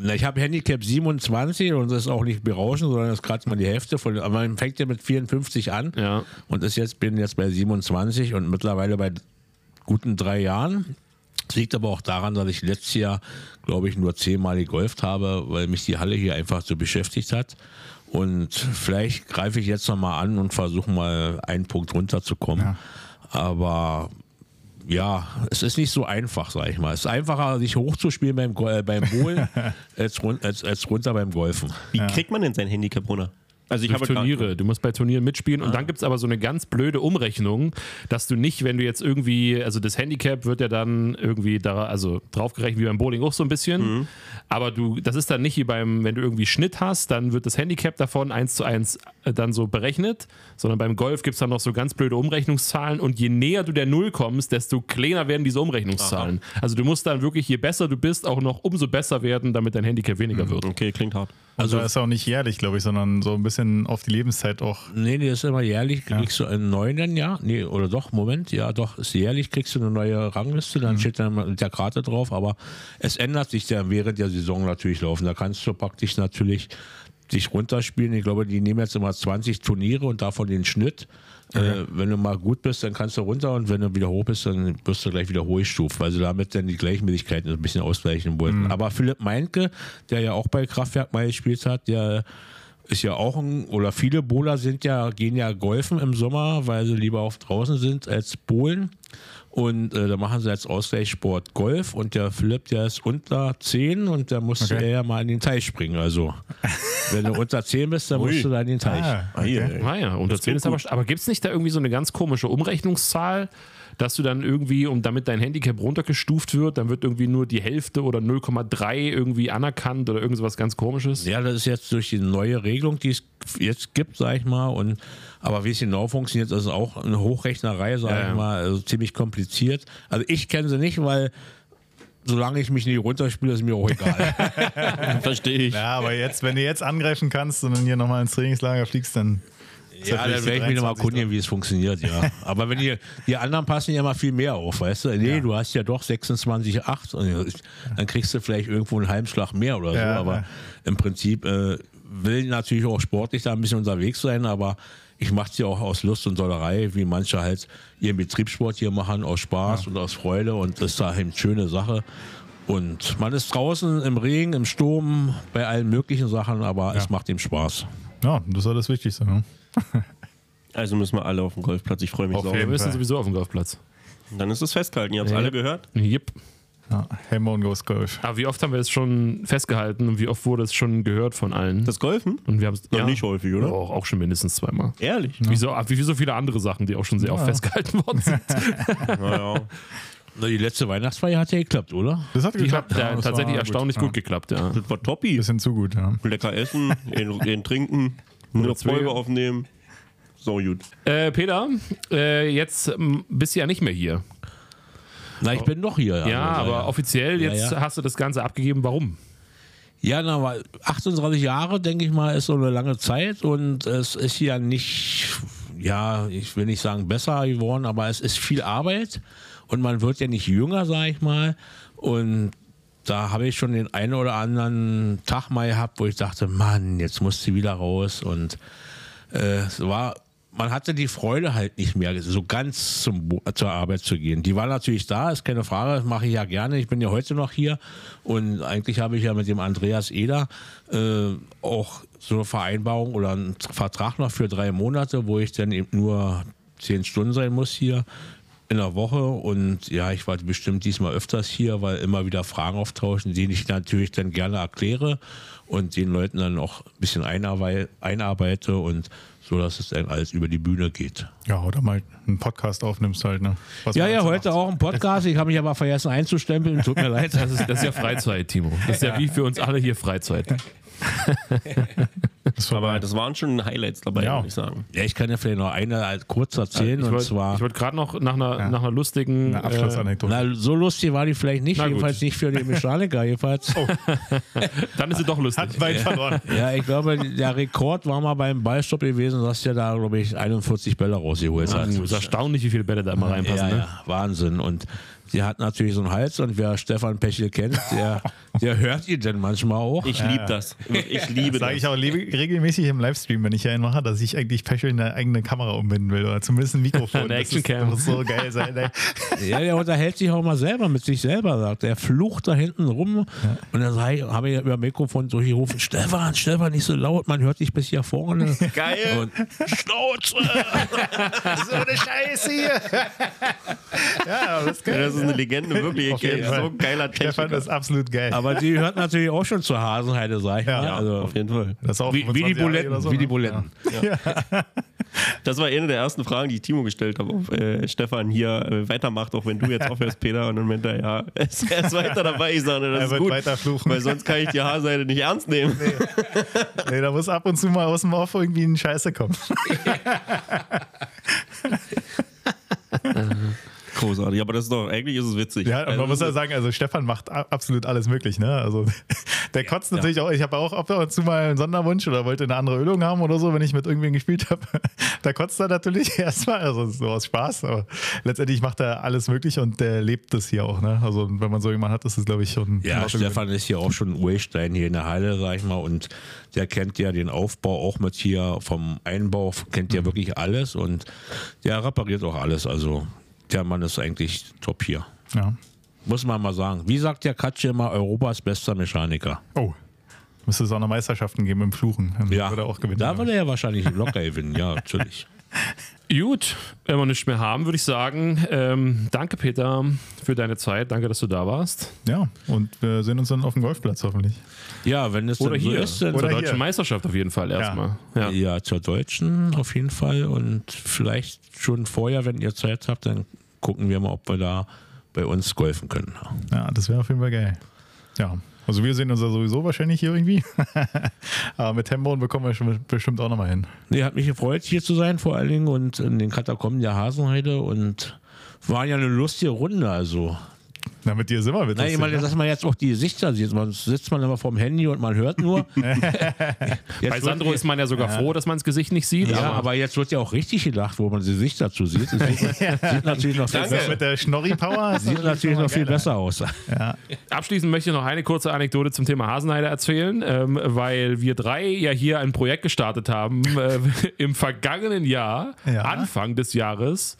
na, ich habe Handicap 27 und das ist auch nicht berauschend, sondern das ist gerade mal die Hälfte von. Aber man fängt ja mit 54 an Ja. und ist jetzt, bin jetzt bei 27 und mittlerweile bei guten drei Jahren. Das liegt aber auch daran, dass ich letztes Jahr, glaube ich, nur zehnmal gegolft habe, weil mich die Halle hier einfach so beschäftigt hat. Und vielleicht greife ich jetzt nochmal an und versuche mal einen Punkt runterzukommen. Ja. Aber ja, es ist nicht so einfach, sag ich mal. Es ist einfacher, sich hochzuspielen beim, Go- äh, beim Bowlen als, run als, als runter beim Golfen. Wie kriegt man denn sein Handicap runter? Also ich habe Turniere. Du musst bei Turnieren mitspielen und dann gibt es aber so eine ganz blöde Umrechnung, dass du nicht, wenn du jetzt irgendwie, also das Handicap wird ja dann irgendwie da, also draufgerechnet wie beim Bowling auch so ein bisschen, aber du, das ist dann nicht wie beim, wenn du irgendwie Schnitt hast, dann wird das Handicap davon eins zu eins äh, dann so berechnet, sondern beim Golf gibt es dann noch so ganz blöde Umrechnungszahlen und je näher du der Null kommst, desto kleiner werden diese Umrechnungszahlen. Also du musst dann wirklich, je besser du bist, auch noch umso besser werden, damit dein Handicap weniger wird. Okay, klingt hart. Also das ist auch nicht jährlich, glaube ich, sondern so ein bisschen auf die Lebenszeit auch. Nee, nee, das ist immer jährlich, kriegst du einen neuen Jahr. Nee, oder doch, Moment, ja, doch, ist jährlich kriegst du eine neue Rangliste, dann steht dann mit der Karte drauf, aber es ändert sich ja während der Saison natürlich laufen. Da kannst du praktisch natürlich dich runterspielen. Ich glaube, die nehmen jetzt immer 20 Turniere und davon den Schnitt. Äh, wenn du mal gut bist, dann kannst du runter und wenn du wieder hoch bist, dann wirst du gleich wieder hochgestuft, weil sie damit dann die Gleichmäßigkeit ein bisschen ausgleichen wollten. Aber Philipp Meinke, der ja auch bei Kraftwerk mal gespielt hat, der ist ja auch ein, oder viele Bowler sind ja, gehen ja golfen im Sommer, weil sie lieber auf draußen sind als bowlen. Und äh, da machen sie als Ausgleichssport Golf und der Philipp, der ist unter 10 und da musste Okay. er ja mal in den Teich springen. Also, wenn du unter 10 bist, dann Ui. musst du da in den Teich. Ah, Ah, ey. Ah ja, unter Das 10 ist aber. Aber gibt es nicht da irgendwie so eine ganz komische Umrechnungszahl, dass du dann irgendwie, um damit dein Handicap runtergestuft wird, dann wird irgendwie nur die Hälfte oder 0,3 irgendwie anerkannt oder irgendwas ganz komisches? Ja, das ist jetzt durch die neue Regelung, die es jetzt gibt, sag ich mal. Und, aber wie es genau funktioniert, das ist auch eine Hochrechnerei, sag Ja, ja. ich mal, also ziemlich kompliziert. Also ich kenne sie nicht, weil solange ich mich nicht runterspiele, ist mir auch egal. Verstehe ich. Ja, aber jetzt, wenn du jetzt angreifen kannst und dann hier nochmal ins Trainingslager fliegst, dann. Ja, dann werde ich mich nochmal 23 kundigen, wie es funktioniert, ja. Aber wenn die, die anderen passen ja mal viel mehr auf, weißt du? Nee, du hast ja doch 26,8 und dann kriegst du vielleicht irgendwo einen Heimschlag mehr oder so. Ja, aber ja. im Prinzip äh, will natürlich auch sportlich da ein bisschen unterwegs sein, aber ich mache es ja auch aus Lust und Dollerei, wie manche halt ihren Betriebssport hier machen, aus Spaß und aus Freude und das ist da eine schöne Sache. Und man ist draußen im Regen, im Sturm, bei allen möglichen Sachen, aber es macht ihm Spaß. Ja, das soll das Wichtigste. Ne? Also müssen wir alle auf den Golfplatz. Ich freue mich Auf sau. Wir müssen sowieso auf dem Golfplatz. Dann ist es festgehalten. Ihr habt es Ja. alle gehört. Yep. Ja, Helmer und Ghost Golf. Aber wie oft haben wir es schon festgehalten und wie oft wurde es schon gehört von allen? Das Golfen? und wir haben es Noch nicht häufig, oder? Auch, auch schon mindestens zweimal. Ehrlich? Wie, so, wie so viele andere Sachen, die auch schon sehr oft festgehalten worden sind. Naja. Na, die letzte Weihnachtsfeier hat ja geklappt, oder? Das hat Die geklappt. hat ja, das tatsächlich erstaunlich ja. gut geklappt, ja. Das war toppi. Bisschen zu gut, ja. Lecker essen, in, in trinken, eine. Folge aufnehmen. So gut. Äh, Peter, äh, jetzt bist du ja nicht mehr hier. Na, ich bin doch hier. Ja, Also, aber offiziell Ja, jetzt ja. hast du das Ganze abgegeben. Warum? Ja, na, weil 28 Jahre, denke ich mal, ist so eine lange Zeit und es ist hier nicht, ja, ich will nicht sagen besser geworden, aber es ist viel Arbeit und man wird ja nicht jünger, sage ich mal. Und da habe ich schon den einen oder anderen Tag mal gehabt, wo ich dachte, Mann, jetzt musst du wieder raus und äh, war, man hatte die Freude halt nicht mehr, so ganz zum, zur Arbeit zu gehen. Die war natürlich da, ist keine Frage, das mache ich ja gerne. Ich bin ja heute noch hier und eigentlich habe ich ja mit dem Andreas Eder äh, auch so eine Vereinbarung oder einen Vertrag noch für drei Monate, wo ich dann eben nur zehn Stunden sein muss hier in der Woche und ja, ich war bestimmt diesmal öfters hier, weil immer wieder Fragen auftauchen, die ich natürlich dann gerne erkläre und den Leuten dann auch ein bisschen einarbei einarbeite und so, dass es dann alles über die Bühne geht. Ja, oder mal einen Podcast aufnimmst halt, ne? Was Ja, ja, so heute macht. auch ein Podcast. Ich habe mich aber vergessen einzustempeln. Tut mir leid. Das ist, das ist ja Freizeit, Timo. Das ist ja wie für uns alle hier Freizeit. Das war Aber das waren schon Highlights dabei, Ja. würde ich sagen. Ja, ich kann ja vielleicht noch eine als kurz erzählen ich und wollte wollt gerade noch nach einer, nach einer lustigen. eine Abschlussanekdote. Na, so lustig war die vielleicht nicht, Na gut. jedenfalls nicht für die Mechaniker. Jedenfalls. Äh, dann ist sie doch lustig. Hat weit verloren. Ja, ich glaube, der Rekord war mal beim Ballstopp gewesen, dass der da, glaube ich, 41 Bälle rausgeholt hat. Es ist erstaunlich, wie viele Bälle da immer reinpassen. ja, ne? ja, Wahnsinn. Und die hat natürlich so einen Hals und wer Stefan Pechel kennt, der, der hört ihn dann manchmal auch. Ich liebe das. Ich liebe Sage das. ich auch regelmäßig im Livestream, wenn ich einen mache, dass ich eigentlich Pechel eine eigene Kamera umbinden will oder zumindest ein Mikrofon. Eine Actioncam. Das muss so geil sein. Ja, der unterhält sich auch mal selber mit sich selber, sagt er. flucht da hinten rum und dann habe ich über Mikrofon so gerufen, Stefan, Stefan, nicht so laut, man hört dich bis hier vorne. Geil. Und Schnauze! so eine Scheiße hier. ja, das ist geil. Das ist eine Legende, wirklich. Fall. So geiler Stefan Techniker. ist absolut geil. Aber die hört natürlich auch schon zur Hasenheide, sag ich Ja. mal. Also, auf jeden Fall. das ist auch wie, wie 25 die Buletten, so, wie ne? die Buletten. Das war eine der ersten Fragen, die ich Timo gestellt habe, ob äh, Stefan hier äh, weitermacht, auch wenn du jetzt aufhörst, Peter. Und dann meinte er, ja, er ist, er ist weiter dabei. Ich sage, das Er ist wird gut, weiter fluchen. weil sonst kann ich die Haarseite nicht ernst nehmen. Ja. Nee, da muss ab und zu mal aus dem Off irgendwie ein Scheiße kommen. Großartig, aber das ist doch, eigentlich ist es witzig. Ja, und Also, man muss ja sagen, also Stefan macht absolut alles möglich, ne? Also der kotzt natürlich auch, ich habe auch ab und zu mal einen Sonderwunsch oder wollte eine andere Ölung haben oder so, wenn ich mit irgendwem gespielt habe. Da kotzt er natürlich erstmal, also so aus Spaß, aber letztendlich macht er alles möglich und der lebt das hier auch, ne? Also wenn man so jemanden hat, ist es glaube ich schon Ja, Stefan ist hier auch schon ein Urstein hier in der Halle, sag ich mal, und der kennt ja den Aufbau auch mit hier vom Einbau, kennt ja wirklich alles und der repariert auch alles. Also der Mann ist eigentlich top hier. Ja. Muss man mal sagen. Wie sagt der Katsche immer, Europas bester Mechaniker? Oh. Müsste es auch noch Meisterschaften geben im Fluchen. Dann Ja, würde er auch gewinnen. da würde er ja wahrscheinlich locker gewinnen, ja, natürlich. Gut, wenn wir nichts mehr haben, würde ich sagen, ähm, danke Peter für deine Zeit. Danke, dass du da warst. ja, und wir sehen uns dann auf dem Golfplatz hoffentlich. Ja, wenn es Oder dann so hier, ist, dann zur Oder deutschen hier. Meisterschaft auf jeden Fall erstmal. Ja. Ja, zur Deutschen auf jeden Fall. Und vielleicht schon vorher, wenn ihr Zeit habt, dann gucken wir mal, ob wir da bei uns golfen können. Ja, das wäre auf jeden Fall geil. Ja, also wir sehen uns ja sowieso wahrscheinlich hier irgendwie. Aber mit Tembauen bekommen wir schon bestimmt auch nochmal hin. Nee, hat mich gefreut, hier zu sein, vor allen Dingen und in den Katakomben der Hasenheide und war ja eine lustige Runde. Also, Na, mit dir sind wir mit Nein, ich meine, dass man jetzt auch die Gesichter sieht. Man sitzt man immer vorm Handy und man hört nur. Bei Sandro ist man ja sogar froh, dass man das Gesicht nicht sieht. ja, aber aber jetzt wird ja auch richtig gelacht, wo man die Gesicht dazu sieht. Das sieht, sieht natürlich noch viel Danke. besser, mit der Schnorri-Power. sieht natürlich noch viel besser aus. Abschließend möchte ich noch eine kurze Anekdote zum Thema Hasenheide erzählen, ähm, weil wir drei ja hier ein Projekt gestartet haben äh, im vergangenen Jahr, Ja. Anfang des Jahres,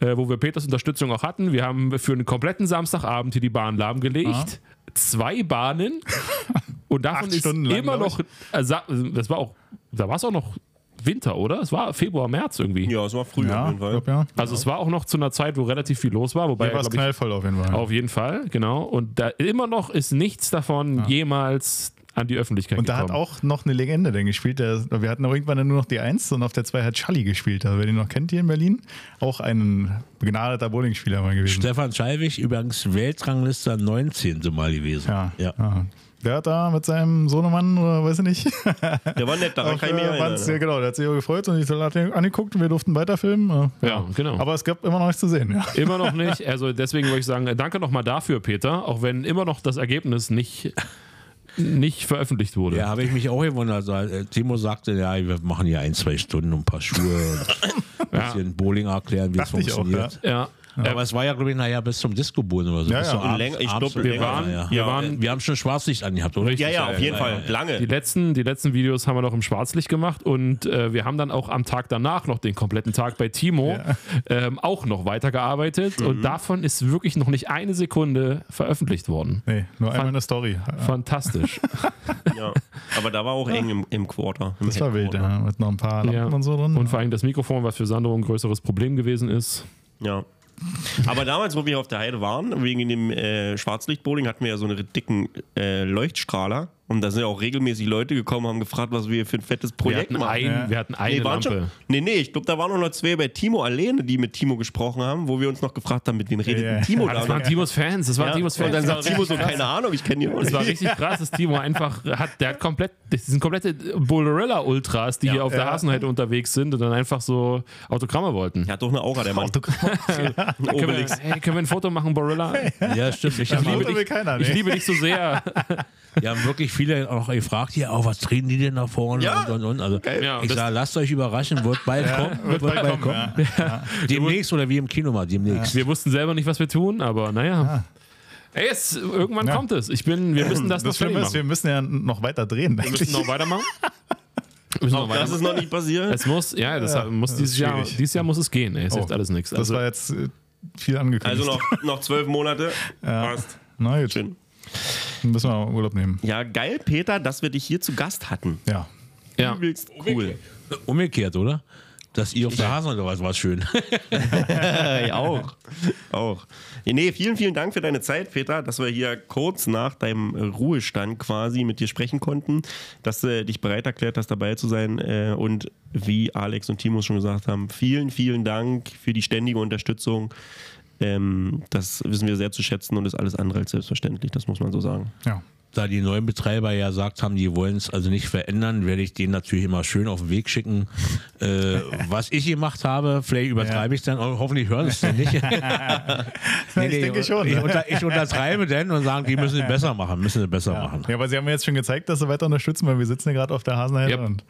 äh, wo wir Peters Unterstützung auch hatten. Wir haben für einen kompletten Samstagabend hier die Bahn lahmgelegt. Zwei Bahnen. Und davon ist lang, immer noch, äh, sa- das war auch, da war es auch noch Winter, oder? Es war Februar, März irgendwie. Ja, es war früh Ja, auf jeden Fall. glaub, ja. Also es war auch noch zu einer Zeit, wo relativ viel los war, wobei Hier war es knallvoll auf jeden Fall. auf jeden Fall, genau. Und da immer noch ist nichts davon jemals an die Öffentlichkeit Und da hat gekommen. auch noch eine Legende denn gespielt. Der, wir hatten auch irgendwann dann nur noch die 1 und auf der 2 hat Charlie gespielt. Also, wer den noch kennt hier in Berlin, auch ein begnadeter Bowlingspieler mal gewesen. Stefan Schalwig, übrigens Weltranglister 19. Mal gewesen. Ja. ja. ja. Der hat da mit seinem Sohnemann oder weiß ich nicht. Der war nett, daran Auch, kann ich mich äh, erinnern. ja. ja, genau, der hat sich auch gefreut und ich hat ihn angeguckt und wir durften weiterfilmen. Äh, Ja, genau. Aber es gab immer noch nichts zu sehen. Ja. Immer noch nicht. Also deswegen würde ich sagen, danke nochmal dafür, Peter, auch wenn immer noch das Ergebnis nicht, nicht veröffentlicht wurde. Ja, habe ich mich auch gewundert. Also, äh, Timo sagte, ja, wir machen hier ein, zwei Stunden ein paar Schuhe und ein bisschen Bowling erklären, wie es ich auch, funktioniert. Ja. Aber es war ja, glaube ich, nachher bis zum Disco-Boden oder so. Ja, ja. zum Und Abend- länger- ich abends- glaube, Wir waren, ja. wir Ja, waren Wir haben schon Schwarzlicht angehabt, oder? Ja, ja, auf jeden Fall. Lange. Die letzten, die letzten Videos haben wir noch im Schwarzlicht gemacht und äh, wir haben dann auch am Tag danach noch den kompletten Tag bei Timo ähm, auch noch weitergearbeitet Mhm. und davon ist wirklich noch nicht eine Sekunde veröffentlicht worden. Nee, nur einmal eine Story. Fantastisch. Ja. Aber da war auch eng im, im Quarter. Im Das war wild, ja. Mit noch ein paar Lampen Ja. und so drin. Und vor allem das Mikrofon, was für Sandro ein größeres Problem gewesen ist. Ja. Aber damals, wo wir auf der Heide waren, wegen dem äh, Schwarzlichtbowling, hatten wir ja so einen dicken äh, Leuchtstrahler Und da sind ja auch regelmäßig Leute gekommen, haben gefragt, was wir für ein fettes Wir Projekt hatten, machen. ein, wir hatten eine Nee, Lampe. schon, nee, nee, ich glaube, da waren auch noch zwei bei Timo alleine, die mit Timo gesprochen haben, wo wir uns noch gefragt haben, mit wem redet Ja, denn ja. Timo Ah, da? das waren Timos Fans. Das waren ja. Timos Und Fans. dann Das sagt war Timo so, krass. keine Ahnung, ich kenne die auch Das war nicht. richtig krass, dass Timo einfach hat, der hat komplett, das sind komplette Bolorilla-Ultras, die Ja. hier auf der Hasenheide unterwegs sind und dann einfach so Autogramme wollten. Er hat doch eine Aura, der Mann. Können wir, hey, können wir ein Foto machen, Borilla? Ja, stimmt. Ich Ich liebe, dich, keiner, ich liebe dich so sehr. Die haben wirklich viele auch gefragt, hier, oh, was drehen die denn da vorne Ja. und und und. Also Ja, ich das- sage, lasst euch überraschen, wird bald kommen. Wird, bald, kommen. Ja. Demnächst oder wie im Kino mal, demnächst. Wir wussten selber nicht, was wir tun, aber naja. Ey, es, irgendwann Ja. kommt es. Ich bin, wir müssen das, noch Das Schlimme fertig ist, wir müssen ja noch weiter drehen. Wir müssen noch weitermachen. Noch Das ist noch nicht passiert. Es muss, ja, das Ja, muss das dieses Jahr, dieses Jahr muss es gehen. Ey, es hilft Oh, alles nichts. Das Also, war jetzt äh, viel angekündigt. Also noch, noch zwölf Monate. Passt. Na gut, Schön. Dann müssen wir Urlaub nehmen. Ja, geil, Peter, dass wir dich hier zu Gast hatten. Ja. ja. Übelst cool. Umgekehrt, oder? Dass ihr auf der Hasen oder was war schön. Hey, auch. auch. Ja, Nee, vielen, vielen Dank für deine Zeit, Peter, dass wir hier kurz nach deinem Ruhestand quasi mit dir sprechen konnten, dass du dich bereit erklärt hast, dabei zu sein. äh, Und wie Alex und Timo schon gesagt haben, vielen, vielen Dank für die ständige Unterstützung. Ähm, Das wissen wir sehr zu schätzen und ist alles andere als selbstverständlich, das muss man so sagen. Ja. Da die neuen Betreiber ja gesagt haben, die wollen es also nicht verändern, werde ich denen natürlich immer schön auf den Weg schicken, äh, was ich gemacht habe. Vielleicht übertreibe ich es dann, hoffentlich hören sie es dann nicht. nee, Ich denke schon. Ich, unter, ich untertreibe denn und sagen, die müssen es besser machen, müssen es besser machen. Ja, aber sie haben mir jetzt schon gezeigt, dass sie weiter unterstützen, weil wir sitzen ja gerade auf der Hasenheide Yep. und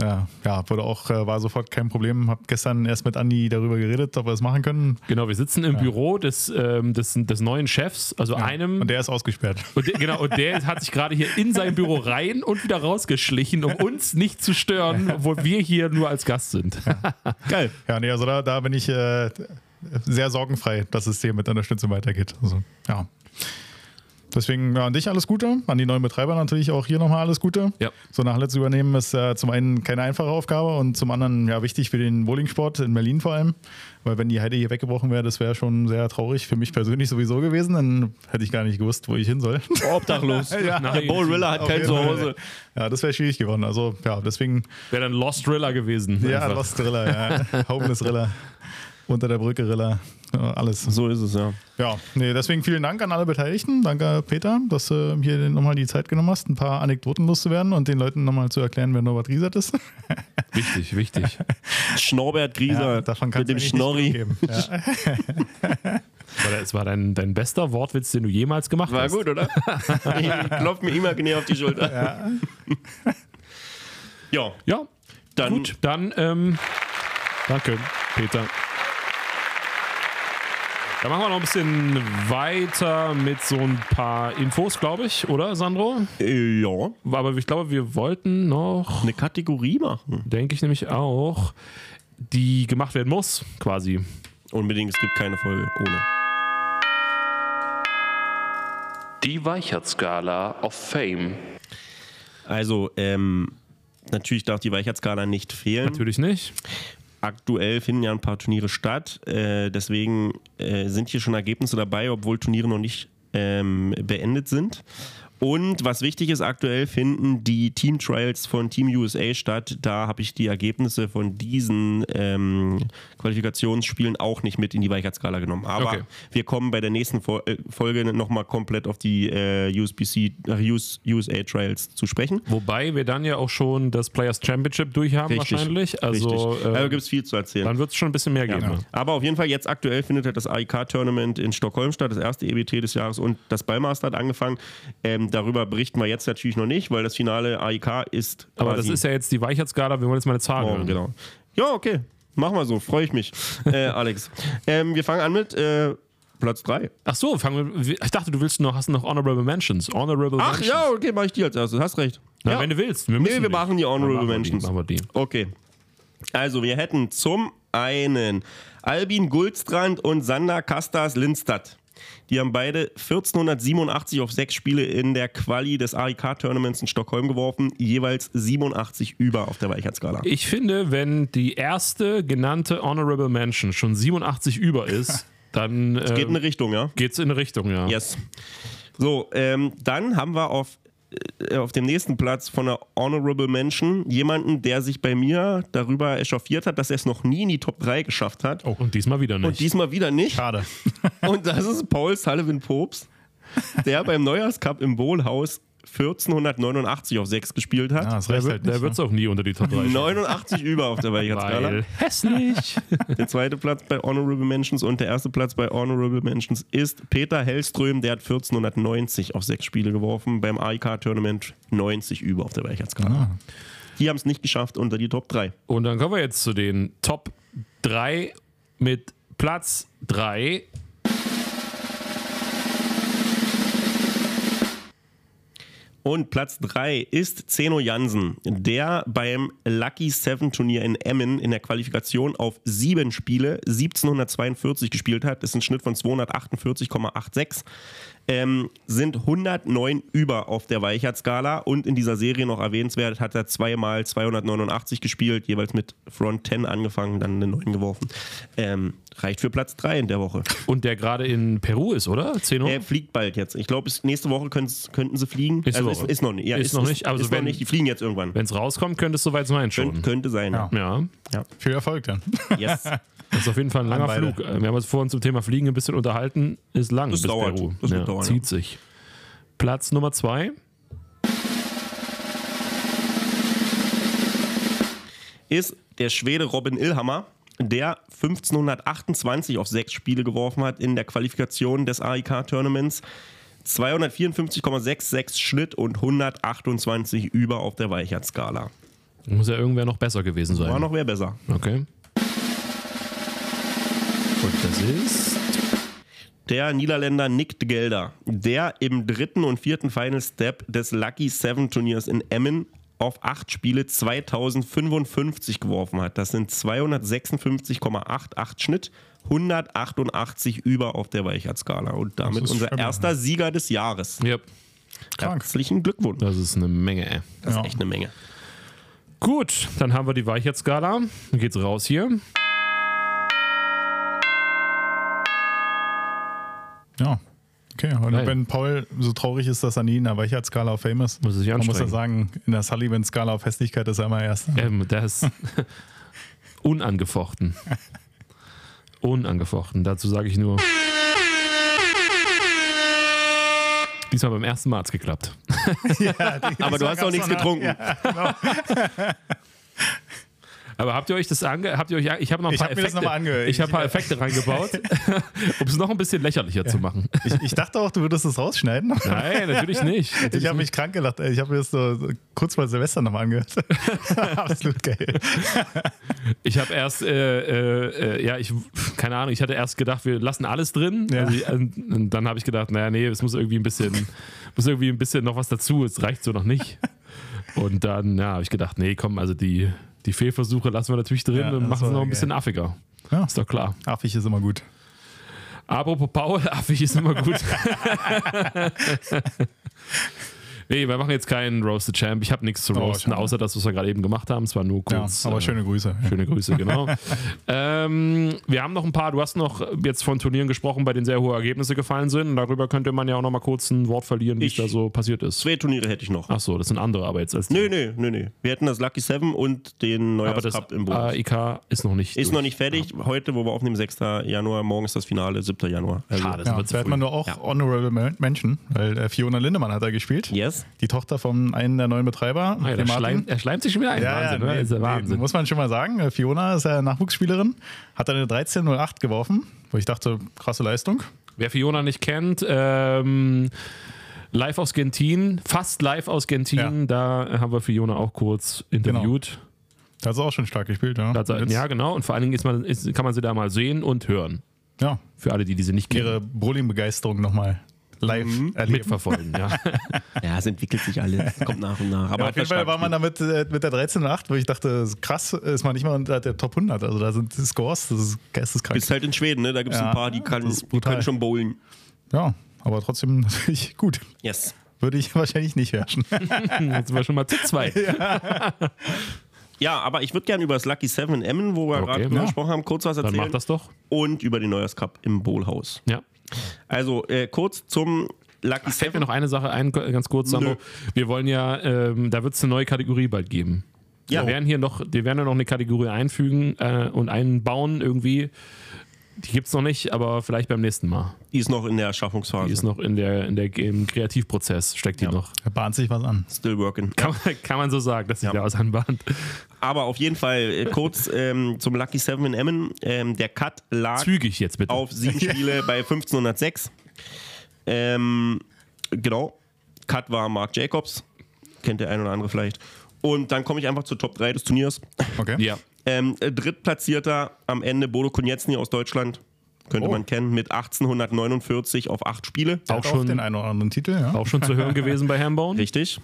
ja, ja, wurde auch, äh, war sofort kein Problem. Hab gestern erst mit Andi darüber geredet, ob wir es machen können. Genau, wir sitzen im Büro des, ähm, des, des neuen Chefs, also einem. Und der ist ausgesperrt. Und der, genau, und der hat sich gerade hier in sein Büro rein und wieder rausgeschlichen, um uns nicht zu stören, obwohl wir hier nur als Gast sind. Geil. Ja, nee, also da, da bin ich äh, sehr sorgenfrei, dass es hier mit Unterstützung weitergeht. Also, ja. Deswegen an dich alles Gute, an die neuen Betreiber natürlich auch hier nochmal alles Gute. Ja. So Halle zu übernehmen ist äh, zum einen keine einfache Aufgabe und zum anderen ja wichtig für den Bowlingsport in Berlin vor allem. Weil wenn die Heide hier weggebrochen wäre, das wäre schon sehr traurig für mich persönlich sowieso gewesen. Dann hätte ich gar nicht gewusst, wo ich hin soll. Obdachlos. Ja. Der Bowrilla hat Auf kein. Zuhause. Ja, das wäre schwierig geworden. Also ja, deswegen Wäre dann Lost Thriller gewesen. ja, einfach. Lost Riller, ja. Homeless Riller, unter der Brücke Riller, alles. So ist es, ja. Ja, nee, deswegen vielen Dank an alle Beteiligten. Danke, Peter, dass du hier nochmal die Zeit genommen hast, ein paar Anekdoten loszuwerden und den Leuten nochmal zu erklären, wer Norbert Riesert ist. Wichtig, wichtig. Schnorbert Grieser davon kann mit dem Schnorri. Ja. War das war dein, dein bester Wortwitz, den du jemals gemacht War hast. gut, oder? ich klopf mir imaginär auf die Schulter. Ja, ja Ja, dann gut. Dann, ähm, danke, Peter. Dann machen wir noch ein bisschen weiter mit so ein paar Infos, glaube ich, oder, Sandro? äh, ja, Aber ich glaube, wir wollten noch, eine Kategorie machen. denke ich nämlich auch, die gemacht werden muss, quasi. Unbedingt, es gibt keine Folge ohne. Die Weichert-Skala of Fame. Also, ähm, natürlich darf die Weichheitsskala nicht fehlen. Natürlich nicht. Aktuell finden ja ein paar Turniere statt. Äh, deswegen äh, sind hier schon Ergebnisse dabei, obwohl Turniere noch nicht ähm, beendet sind. Und was wichtig ist, aktuell finden die Team Trials von Team USA statt. Da habe ich die Ergebnisse von diesen ähm, Qualifikationsspielen auch nicht mit in die Weichheitsskala genommen. Aber Okay. wir kommen bei der nächsten Fol äh, Folge nochmal komplett auf die äh, USBC, äh, US, USA Trials zu sprechen. Wobei wir dann ja auch schon das Players Championship durchhaben wahrscheinlich. Also Richtig. äh, gibt es viel zu erzählen. dann wird es schon ein bisschen mehr geben. Ja. ne? Aber auf jeden Fall, jetzt aktuell findet halt das AIK-Tournament in Stockholm statt, das erste EBT des Jahres und das Ballmaster hat angefangen. Ähm, darüber berichten wir jetzt natürlich noch nicht, weil das Finale AIK ist. Aber das ist ja jetzt die Weichheitsskala, wir wollen jetzt mal eine Zahl morgen, hören. genau. Ja, okay. Machen wir so, freue ich mich, äh, Alex. Ähm, wir fangen an mit äh, Platz 3. Ach so, fangen wir. Ich dachte, du willst noch, hast noch Honorable Mentions. Honorable Ach Mentions. ja, okay, mache ich die als erstes, hast recht. Na, ja. wenn du willst. Wir Nee, wir nicht. machen die Honorable machen wir die, Mentions. Machen wir die. Okay. Also, wir hätten zum einen Albin Guldstrand und Sander Kastas Lindstadt. Die haben beide 1487 auf sechs Spiele in der Quali des AIK-Tournaments in Stockholm geworfen, jeweils 87 über auf der Weichheitsskala. Ich finde, wenn die erste genannte Honorable Mention schon 87 über ist, dann Geht in äh, eine Richtung, ja? geht's in eine Richtung, ja. Yes. So, ähm, dann haben wir auf äh, auf dem nächsten Platz von der Honorable Mention jemanden, der sich bei mir darüber echauffiert hat, dass er es noch nie in die Top 3 geschafft hat. Und diesmal wieder nicht. Und diesmal wieder nicht. Schade. Und das ist Paul Sullivan Popes, der beim Neujahrscup im Bohlhaus 1489 auf 6 gespielt hat. Ja, das der reicht wird halt nicht. der wird's auch nie unter die Top 3 schaffen. 89 über auf der Weichheitsskala. Hässlich. Der zweite Platz bei Honorable Mentions und der erste Platz bei Honorable Mentions ist Peter Hellström, der hat 1490 auf 6 Spiele geworfen, beim AIK-Tournament 90 über auf der Weichheitsskala. Die haben es nicht geschafft unter die Top 3. Und dann kommen wir jetzt zu den Top 3 mit Platz 3. Und Platz 3 ist Zeno Jansen, der beim Lucky Seven Turnier in Emmen in der Qualifikation auf sieben Spiele 1742 gespielt hat. Das ist ein Schnitt von 248,86. Ähm, sind 109 über auf der Weichert-Skala und in dieser Serie noch erwähnenswert, hat er zweimal 289 gespielt, jeweils mit Front 10 angefangen, dann eine 9 geworfen. Ähm, reicht für Platz 3 in der Woche. Und der gerade in Peru ist, oder? Zeno? Er fliegt bald jetzt. Ich glaube, nächste Woche könnten sie fliegen. Nächste also ist, Woche. ist noch nicht. Ja, Ist noch nicht, also ist wenn- noch nicht. Die fliegen jetzt irgendwann. Wenn es rauskommt, könnte es soweit sein schon. Könnt, könnte sein. Ja. Ja, Viel Erfolg dann. Yes. das ist auf jeden Fall ein langer. Flug. Äh, Wir haben uns vorhin zum Thema Fliegen ein bisschen unterhalten. Ist lang Das bis dauert. Peru. Das ja, dauern, zieht sich. Platz Nummer 2. ist der Schwede Robin Illhammer, der 1528 auf sechs Spiele geworfen hat in der Qualifikation des AIK-Tournaments. 254,66 Schnitt und 128 über auf der Weichert-Skala. Muss ja irgendwer noch besser gewesen sein. War noch wer besser. Okay. Und das ist. Der Niederländer Nick de Gelder, der im dritten und vierten Final Step des Lucky Seven Turniers in Emmen auf acht Spiele 2055 geworfen hat. Das sind 256,88 Schnitt, 188 über auf der Weichert-Skala. Und damit unser stabil. erster Sieger des Jahres. Ja, Krank. Herzlichen Glückwunsch. das ist eine Menge. ey. Das Ja. ist echt eine Menge. Gut, dann haben wir die Weichheitsskala. Dann geht's raus hier. Ja. Okay, und Geil. wenn Paul so traurig ist, dass er nie in der Weichheitsskala auf Fame ist, Muss er sich man muss ja sagen, in der Sullivan-Skala auf Hässlichkeit ist er immer Erster. Ähm, das ist unangefochten. Unangefochten. Dazu sage ich nur. Diesmal beim ersten Mal hat's geklappt. Aber du hast auch nichts getrunken. Aber habt ihr euch das ange... Habt ihr euch... Ich habe noch ein paar hab mir das Effekte... noch. Ich habe ein paar Effekte reingebaut, um es noch ein bisschen lächerlicher zu machen. Ich, ich dachte auch, du würdest das rausschneiden. Nein, natürlich nicht. Natürlich Ich habe mich krank gelacht. Ich habe mir das so kurz vor Silvester nochmal angehört. Absolut geil. Ich habe erst, äh, äh, äh, ja, ich, keine Ahnung, ich hatte erst gedacht, wir lassen alles drin. Ja. Also und, und dann habe ich gedacht, naja, nee, es muss irgendwie ein bisschen, muss irgendwie ein bisschen noch was dazu, es reicht so noch nicht. Und dann, ja, habe ich gedacht, nee, komm, also die, die Fehlversuche lassen wir natürlich drin Ja, und machen es noch ein bisschen affiger. Ja. Ist doch klar. Affig ist immer gut. Apropos Paul, affig ist immer gut. Nee, wir machen jetzt keinen Roast the Champ. Ich habe nichts zu Oh, roasten, schade. außer das, was wir gerade eben gemacht haben. Es war nur Ja, kurz. aber äh, schöne Grüße. Schöne Grüße, genau. ähm, wir haben noch ein paar, du hast noch jetzt von Turnieren gesprochen, bei denen sehr hohe Ergebnisse gefallen sind. Und darüber könnte man ja auch noch mal kurz ein Wort verlieren, wie es da so passiert ist. Zwei Turniere hätte ich noch. Ach so, das sind andere aber jetzt als die. Nö, nö, nö, nö. Wir hätten das Lucky Seven und den Neujahrscup im Bonus. AIK ist noch nicht. Ist durch. noch nicht fertig. Heute, wo wir aufnehmen, 6. Januar, morgen ist das Finale, 7. Januar. Also, Schade, das Ja, wird man nur auch Ja. Honorable Men- Mention, weil äh, Fiona Lindemann hat da gespielt. Yes. Die Tochter von einem der neuen Betreiber. Ah, ja, schleimt, er schleimt sich schon wieder ein. Ja, Wahnsinn, ja, ne? nee, ist ja nee, Wahnsinn. muss man schon mal sagen. Äh, Fiona ist ja Nachwuchsspielerin, hat eine 13.08 geworfen, wo ich dachte, krasse Leistung. Wer Fiona nicht kennt, ähm, live aus Gentin, fast live aus Gentin, da haben wir Fiona auch kurz interviewt. Da hat sie auch schon stark gespielt. Ja, sie- ja, genau. Und vor allen Dingen ist man, ist, kann man sie da mal sehen und hören. ja Für alle, die diese nicht kennen. ihre Bowling-Begeisterung nochmal live Mhm. erleben. Mitverfolgen, ja. Ja, es entwickelt sich alles. Kommt nach und nach. Aber Ja, auf jeden Fall war man damit äh, mit der 13.08, wo ich dachte, krass, ist man nicht mal unter der Top 100. Also da sind die Scores, das ist geisteskrank. Bist halt in Schweden, ne? Da gibt es Ja, ein paar, die, kann, die können schon bowlen. Ja, aber trotzdem natürlich gut. Yes. Würde ich wahrscheinlich nicht herrschen. Jetzt sind wir schon mal zu zwei. Ja, aber ich würde gerne über das Lucky Seven in Emmen, wo wir Okay, gerade ja. gesprochen haben, kurz was Dann erzählen. mach das doch. Und über den Neujahrscup im Bowlhaus. Ja. Also äh, kurz zum Lucky Fällt mir Seven. noch eine Sache ein, ganz kurz, Sandro. Nö. Wir wollen ja, ähm, da wird es eine neue Kategorie bald geben. Ja. Wir werden hier noch, wir werden ja noch eine Kategorie einfügen äh, und einbauen irgendwie. Die gibt es noch nicht, aber vielleicht beim nächsten Mal. Die ist noch in der Die Erschaffungsphase. ist noch in der, in der im Kreativprozess, steckt die Ja. noch. Da bahnt sich was an. Still working. Kann, man- kann man so sagen, dass sich Ja. da was anbahnt. Aber auf jeden Fall äh, kurz ähm, zum Lucky Seven in Emmen. Ähm, der Cut lag Zügig jetzt bitte. auf sieben Spiele bei 1506. Ähm, genau. Cut war Mark Jacobs. Kennt der ein oder andere vielleicht. Und dann komme ich einfach zur Top 3 des Turniers. Okay. Ja. Ähm, äh, Drittplatzierter am Ende Bodo Konietzny aus Deutschland. Könnte Oh. man kennen, mit 1849 auf acht Spiele. Auch hat schon- den einen oder anderen Titel, ja. Auch schon zu hören gewesen bei Hambauen. Richtig.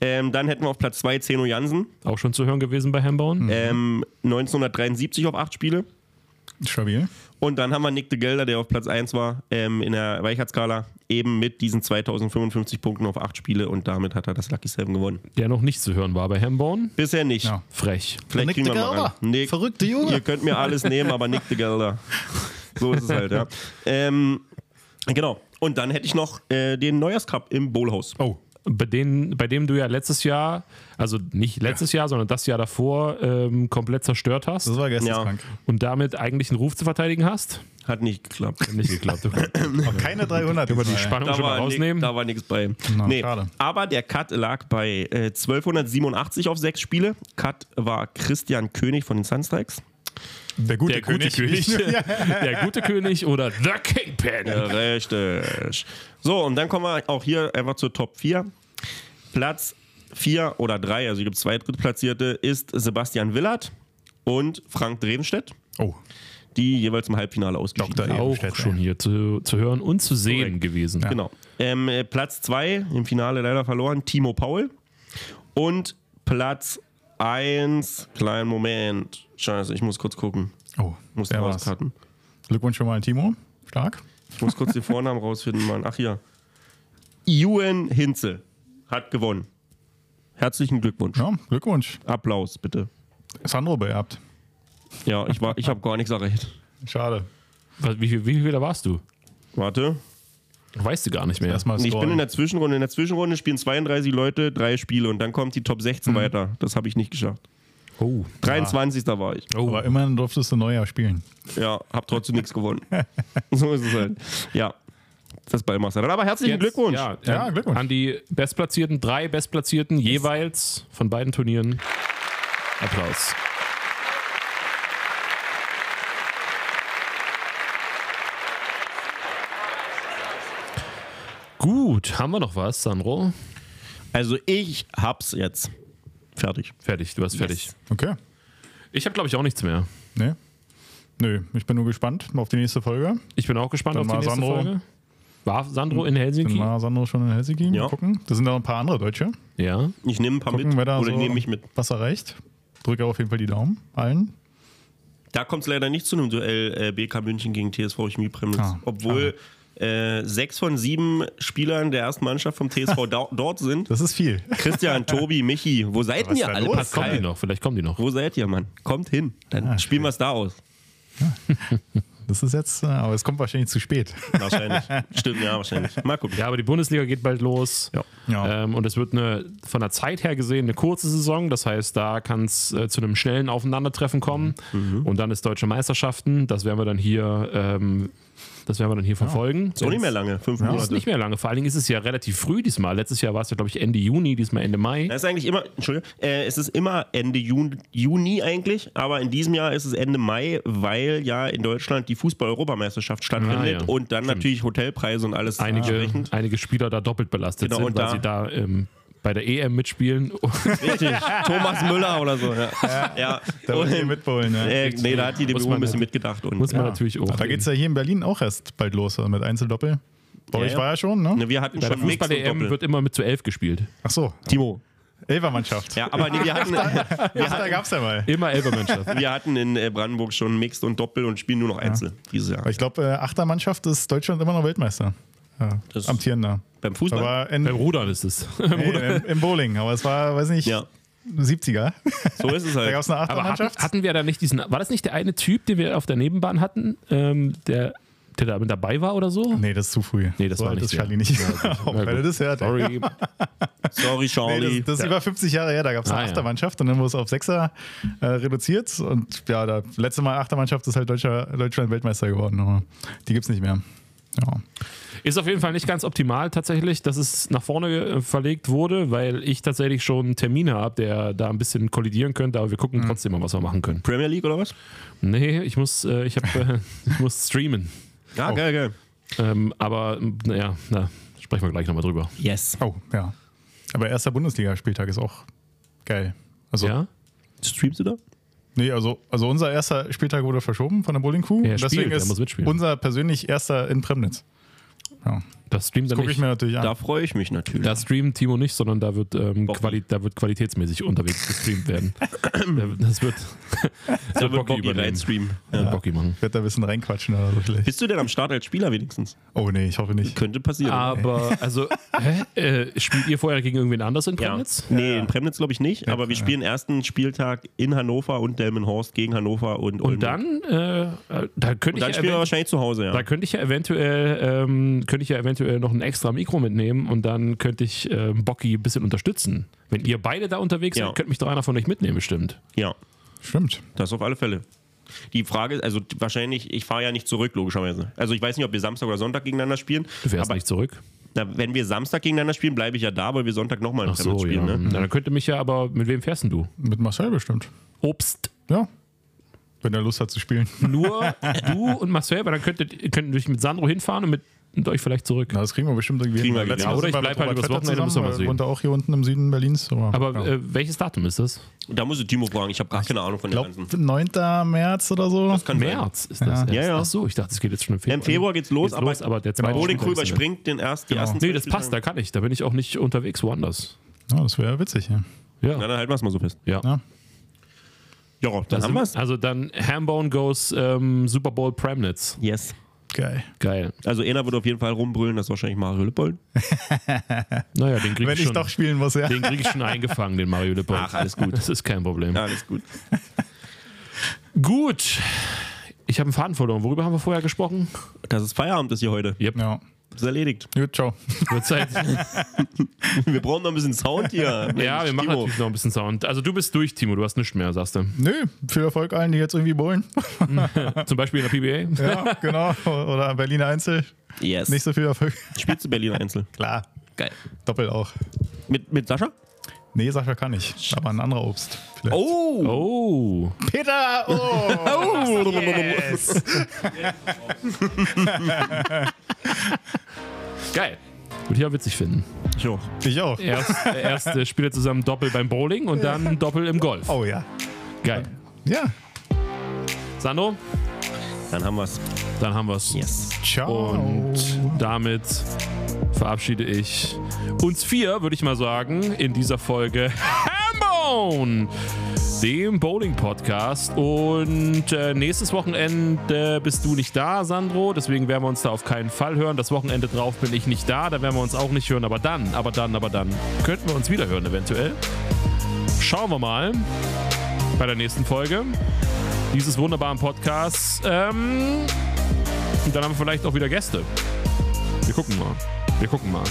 Ähm, dann hätten wir auf Platz 2 Zeno Jansen. Auch schon zu hören gewesen bei Hambauen. Ähm, 1973 auf acht Spiele. Stabil. Und dann haben wir Nick de Gelder, der auf Platz 1 war ähm, in der Weichheitsskala, eben mit diesen 2055 Punkten auf acht Spiele und damit hat er das Lucky Seven gewonnen. Der noch nicht zu hören war bei Hambauen. Bisher nicht. Ja. Frech. Vielleicht Nick kriegen wir de mal Gelder. einen. Nick, Verrückte Junge. Ihr könnt mir alles nehmen, aber Nick de Gelder. So ist es halt, ja. Ähm, genau. Und dann hätte ich noch äh, den Neujahrscup im Bowlhaus. Oh. Bei, denen, bei dem du ja letztes Jahr, also nicht letztes Jahr, sondern das Jahr davor ähm, komplett zerstört hast Das war geisteskrank. und damit eigentlich einen Ruf zu verteidigen hast. Hat nicht geklappt. Nicht geklappt. Okay. Aber keine 300 Über die. Spannung Da schon mal rausnehmen. da war nichts bei. Na, nee, aber der Cut lag bei äh, 1287 auf sechs Spiele. Cut war Christian König von den Sunstrikes. Der gute Der gute König. Der gute König oder The Kingpin. Ja, richtig. So, und dann kommen wir auch hier einfach zur Top 4. Platz 4 oder 3, also hier gibt es zwei Drittplatzierte, ist Sebastian Willert und Frank Drevenstedt, Oh, die jeweils im Halbfinale ausgeschieden Dr. sind. Auch schon hier zu, zu hören und zu sehen Korrekt. gewesen. Genau. Ähm, äh, Platz 2 im Finale leider verloren, Timo Paul. Und Platz 1, kleinen Moment. Scheiße, ich muss kurz gucken. oh. Muss der war's. rauskarten. Glückwunsch schon mal an Timo. Stark. Ich muss kurz den Vornamen rausfinden, Mann. Ach hier. Ewan Hinze hat gewonnen. Herzlichen Glückwunsch. Ja, Glückwunsch. Applaus, bitte. Sandro beerbt. Ja, ich, war- ich habe gar nichts erreicht. Schade. Was, wie, viel- wie viel da warst du? Warte. Weißt du gar nicht mehr. Erstmal Ich bin in der Zwischenrunde. In der Zwischenrunde spielen 32 Leute, drei Spiele und dann kommt die Top 16 weiter. Das habe ich nicht geschafft. Oh. 23. war ich. oh. Aber immerhin durftest du Neujahr spielen. Ja, hab trotzdem nichts gewonnen. So ist es halt. Ja, das Ballmaster. Dann aber herzlichen Jetzt, Glückwunsch. Ja, Ja, ähm, Glückwunsch. An die Bestplatzierten, drei Bestplatzierten jeweils von beiden Turnieren. Applaus. Gut, haben wir noch was, Sandro? Also ich hab's jetzt. Fertig. Fertig, du hast fertig. Yes. Okay. Ich habe, glaube ich, auch nichts mehr. Nee. Nö, ich bin nur gespannt auf die nächste Folge. Ich bin auch gespannt Dann auf die nächste Sandro- Folge. War Sandro in Dann Helsinki? war Sandro schon in Helsinki. Mal Ja. gucken. Da sind noch ein paar andere Deutsche. Ja. Ich nehme ein paar Gucken, mit. wer da Oder so ich nehme mich mit. was erreicht. Drücke auf jeden Fall die Daumen. Allen. Da kommt es leider nicht zu einem Duell äh, BK München gegen TSV Chemie Premnitz. Ah, Obwohl äh, sechs von sieben Spielern der ersten Mannschaft vom TSV dort sind. Das ist viel. Christian, Tobi, Michi, wo seid ihr alle? los? Kommen die noch, vielleicht kommen die noch. wo seid ihr, Mann? Kommt hin. Dann Ah, spielen wir es da aus. Das ist jetzt, äh, aber es kommt wahrscheinlich zu spät. Wahrscheinlich. Stimmt, ja, wahrscheinlich. Mal gucken. Ja, aber die Bundesliga geht bald los. Ja. Ja. Ähm, und es wird eine, von der Zeit her gesehen eine kurze Saison. Das heißt, da kann es äh, zu einem schnellen Aufeinandertreffen kommen. Mhm. Und dann ist Deutsche Meisterschaften. Das werden wir dann hier, ähm, das werden wir dann hier verfolgen. Ist auch nicht mehr lange. Fünf Das ist Monate. nicht mehr lange. Vor allen Dingen ist es ja relativ früh diesmal. Letztes Jahr war es ja, glaube ich, Ende Juni, diesmal Ende Mai. Das ist eigentlich immer, Entschuldigung, äh, es ist immer Ende Juni, Juni eigentlich, aber in diesem Jahr ist es Ende Mai, weil ja in Deutschland die Fußball-Europameisterschaft stattfindet Ah, ja. und dann natürlich Hotelpreise und alles Einige, entsprechend. einige Spieler da doppelt belastet Genau, sind, und weil da- sie da ähm, bei der EM mitspielen. Richtig. Thomas Müller oder so. Ja. ja. Da wollen die Und, mitbullen. Ja. äh, nee, da hat die DBU ein bisschen ja- mitgedacht. Und, Muss man ja. natürlich auch. Da geht es ja hier in Berlin auch erst bald los also mit Einzeldoppel. Bei Ja, euch ja. war ja schon, ne? Ne, Wir hatten bei der schon Fußball-EM Doppel. wird immer mit zu elf gespielt. Ach so, Timo. Elfermannschaft. Ja, aber nee, wir hatten, Ach, da gab es ja mal. Immer Elfermannschaft. wir hatten in äh, Brandenburg schon Mixed und Doppel und spielen nur noch Einzel dieses Jahr. Ich glaube, äh, Achtermannschaft ist Deutschland immer noch Weltmeister. Ja, Das- amtierender. Beim Fußball? Aber in, Beim Rudern ist es. nee, im, im Bowling, aber es war, weiß nicht, Ja. 70er. So ist es Da gab halt. es eine Aber hatten, Achtermannschaft. hatten wir da nicht diesen, war das nicht der eine Typ, den wir auf der Nebenbahn hatten, ähm, der der da mit dabei war oder so? Nee, das ist zu früh. Nee, das so war nicht ist der. Charlie nicht. Auch wenn er gut. das hört. Sorry. Sorry, Charlie. Nee, das, das ist über 50 Jahre her, da gab es eine Ah, ja. Achtermannschaft und dann wurde es auf Sechser äh, reduziert. Und ja, da letzte Mal Achtermannschaft ist halt Deutscher, Deutschland Weltmeister geworden, aber die gibt es nicht mehr. Ja. Ist auf jeden Fall nicht ganz optimal tatsächlich, dass es nach vorne äh, verlegt wurde, weil ich tatsächlich schon einen Termin habe, der da ein bisschen kollidieren könnte, aber wir gucken trotzdem mal, was wir machen können. Premier League oder was? Nee, ich muss, äh, ich, hab, äh, ich muss streamen. Ja, geil, geil. Ähm, aber naja, na, sprechen wir gleich nochmal drüber. Yes. Oh, ja. Aber erster Bundesligaspieltag ist auch geil. Also, Ja? Streamst du da? Nee, also, also unser erster Spieltag wurde verschoben von der Bowling Crew. Ja, spielt, Deswegen er ist unser persönlich erster in Premnitz. Ja. Das streamt Das gucke ich mir natürlich an. Da freue ich mich natürlich. Da streamt Timo nicht, sondern da wird, ähm. Quali da wird qualitätsmäßig unterwegs gestreamt werden. das wird, das da wird Bocki übernehmen. reinstreamen. Ja. Bocki machen. Ich werde da ein bisschen reinquatschen oder so vielleicht. Bist du denn am Start als Spieler wenigstens? Oh nee, ich hoffe nicht. Könnte passieren. Aber, also, hä? Äh, spielt ihr vorher gegen irgendwen anders in ja. Premnitz? Nee, in Premnitz glaube ich nicht, aber wir spielen ersten Spieltag in Hannover und Delmenhorst gegen Hannover und Und dann, äh, äh, da könnte ich, dann ja spielen wir wahrscheinlich zu Hause, ja. da könnte ich ja eventuell, ähm, könnte ich ja eventuell noch ein extra Mikro mitnehmen und dann könnte ich ähm, Bocki ein bisschen unterstützen. Wenn ihr beide da unterwegs Ja. seid, könnte mich doch einer von euch mitnehmen, bestimmt. Ja, Stimmt. das auf alle Fälle. Die Frage ist, also wahrscheinlich, ich fahre ja nicht zurück, logischerweise. Also ich weiß nicht, ob wir Samstag oder Sonntag gegeneinander spielen. Du fährst aber nicht zurück. na, wenn wir Samstag gegeneinander spielen, bleibe ich ja da, weil wir Sonntag nochmal in Ach so, Premnitz ja. spielen. Ne? Na, dann könnte mich ja aber, mit wem fährst denn du? Mit Marcel bestimmt. Obst. Ja. Wenn er Lust hat zu spielen. Nur du und Marcel, weil dann könntet, könntet ihr mit Sandro hinfahren und mit und euch vielleicht zurück. Na, das kriegen wir bestimmt irgendwie Kriegen wir Letztes ja. Mal Oder ich wir bleib mit halt übers Wochenende, müssen wir mal zusammen, sehen. Wohnt er auch hier unten im Süden Berlins. Aber, Aber ja. äh, welches Datum ist das? Da muss ich Timo fragen, ich habe gar keine Ahnung von dem Ganzen. 9. März oder so. Das kann sein. März ist das. Ja. Ja, ja. Ach so, ich dachte, es geht jetzt schon im Februar. Im Februar geht's los, Geht's aber, los, aber der zweite Crew Spieltag überspringt den erst, die Genau. ersten Nee, das passt, da kann ich. Da bin ich auch nicht unterwegs woanders. Ja, das wäre witzig. Ja. Ja. Na, dann halten wir es mal so fest. ja. Ja. Ja, dann Das haben wir's. also dann Hambone goes ähm, Super Bowl Premnitz. Yes. Geil. Geil. Also einer wird auf jeden Fall rumbrüllen, das ist wahrscheinlich Mario Lippold. Naja, den krieg Wenn ich ich schon. doch spielen muss, ja. Den krieg ich schon eingefangen, den Mario Lippold. Ach, alles gut. Das ist kein Problem. Ja, alles gut. Gut. Ich habe einen Faden verloren. Worüber haben wir vorher gesprochen? Das ist Feierabend ist hier heute. Yep. Ja. Das ist erledigt. Gut, ciao. Wird Zeit. Wir brauchen noch ein bisschen Sound hier. ja, wir machen Timo. natürlich noch ein bisschen Sound. Also du bist durch, Timo. Du hast nichts mehr, sagst du. Nö, viel Erfolg allen, die jetzt irgendwie bowlen. Zum Beispiel in der PBA. ja, genau. Oder Berliner Einzel. Yes. Nicht so viel Erfolg. Spielst du Berliner Einzel? Klar. Geil. Doppel auch. Mit, mit Sascha? Nee, Sascha kann ich. Aber ein anderer Obst. Vielleicht. Oh! Oh. Peter! Oh! yes. Geil. Würde ich auch witzig finden. Ich auch. Ich auch. Erst, erst äh, spielt ihr zusammen Doppel beim Bowling und dann Doppel im Golf. Oh ja. Geil. Ja. Sandro, Dann haben wir's. Dann haben wir's. Yes. Ciao. Und damit verabschiede ich uns vier, würde ich mal sagen, in dieser Folge Hambone, dem Bowling-Podcast. Und äh, nächstes Wochenende bist du nicht da, Sandro. Deswegen werden wir uns da auf keinen Fall hören. Das Wochenende drauf bin ich nicht da. Da werden wir uns auch nicht hören. Aber dann, aber dann, aber dann könnten wir uns wieder hören, eventuell. Schauen wir mal bei der nächsten Folge dieses wunderbaren Podcasts. Ähm, und dann haben wir vielleicht auch wieder Gäste. Wir gucken mal. Wir gucken mal.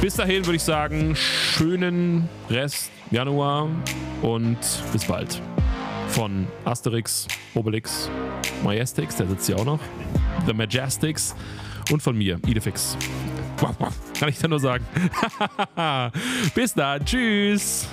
Bis dahin würde ich sagen, schönen Rest Januar und bis bald. Von Asterix, Obelix, Majestix, der sitzt hier auch noch, The Majestics und von mir, Idefix. Kann ich da nur sagen. bis dann. Tschüss.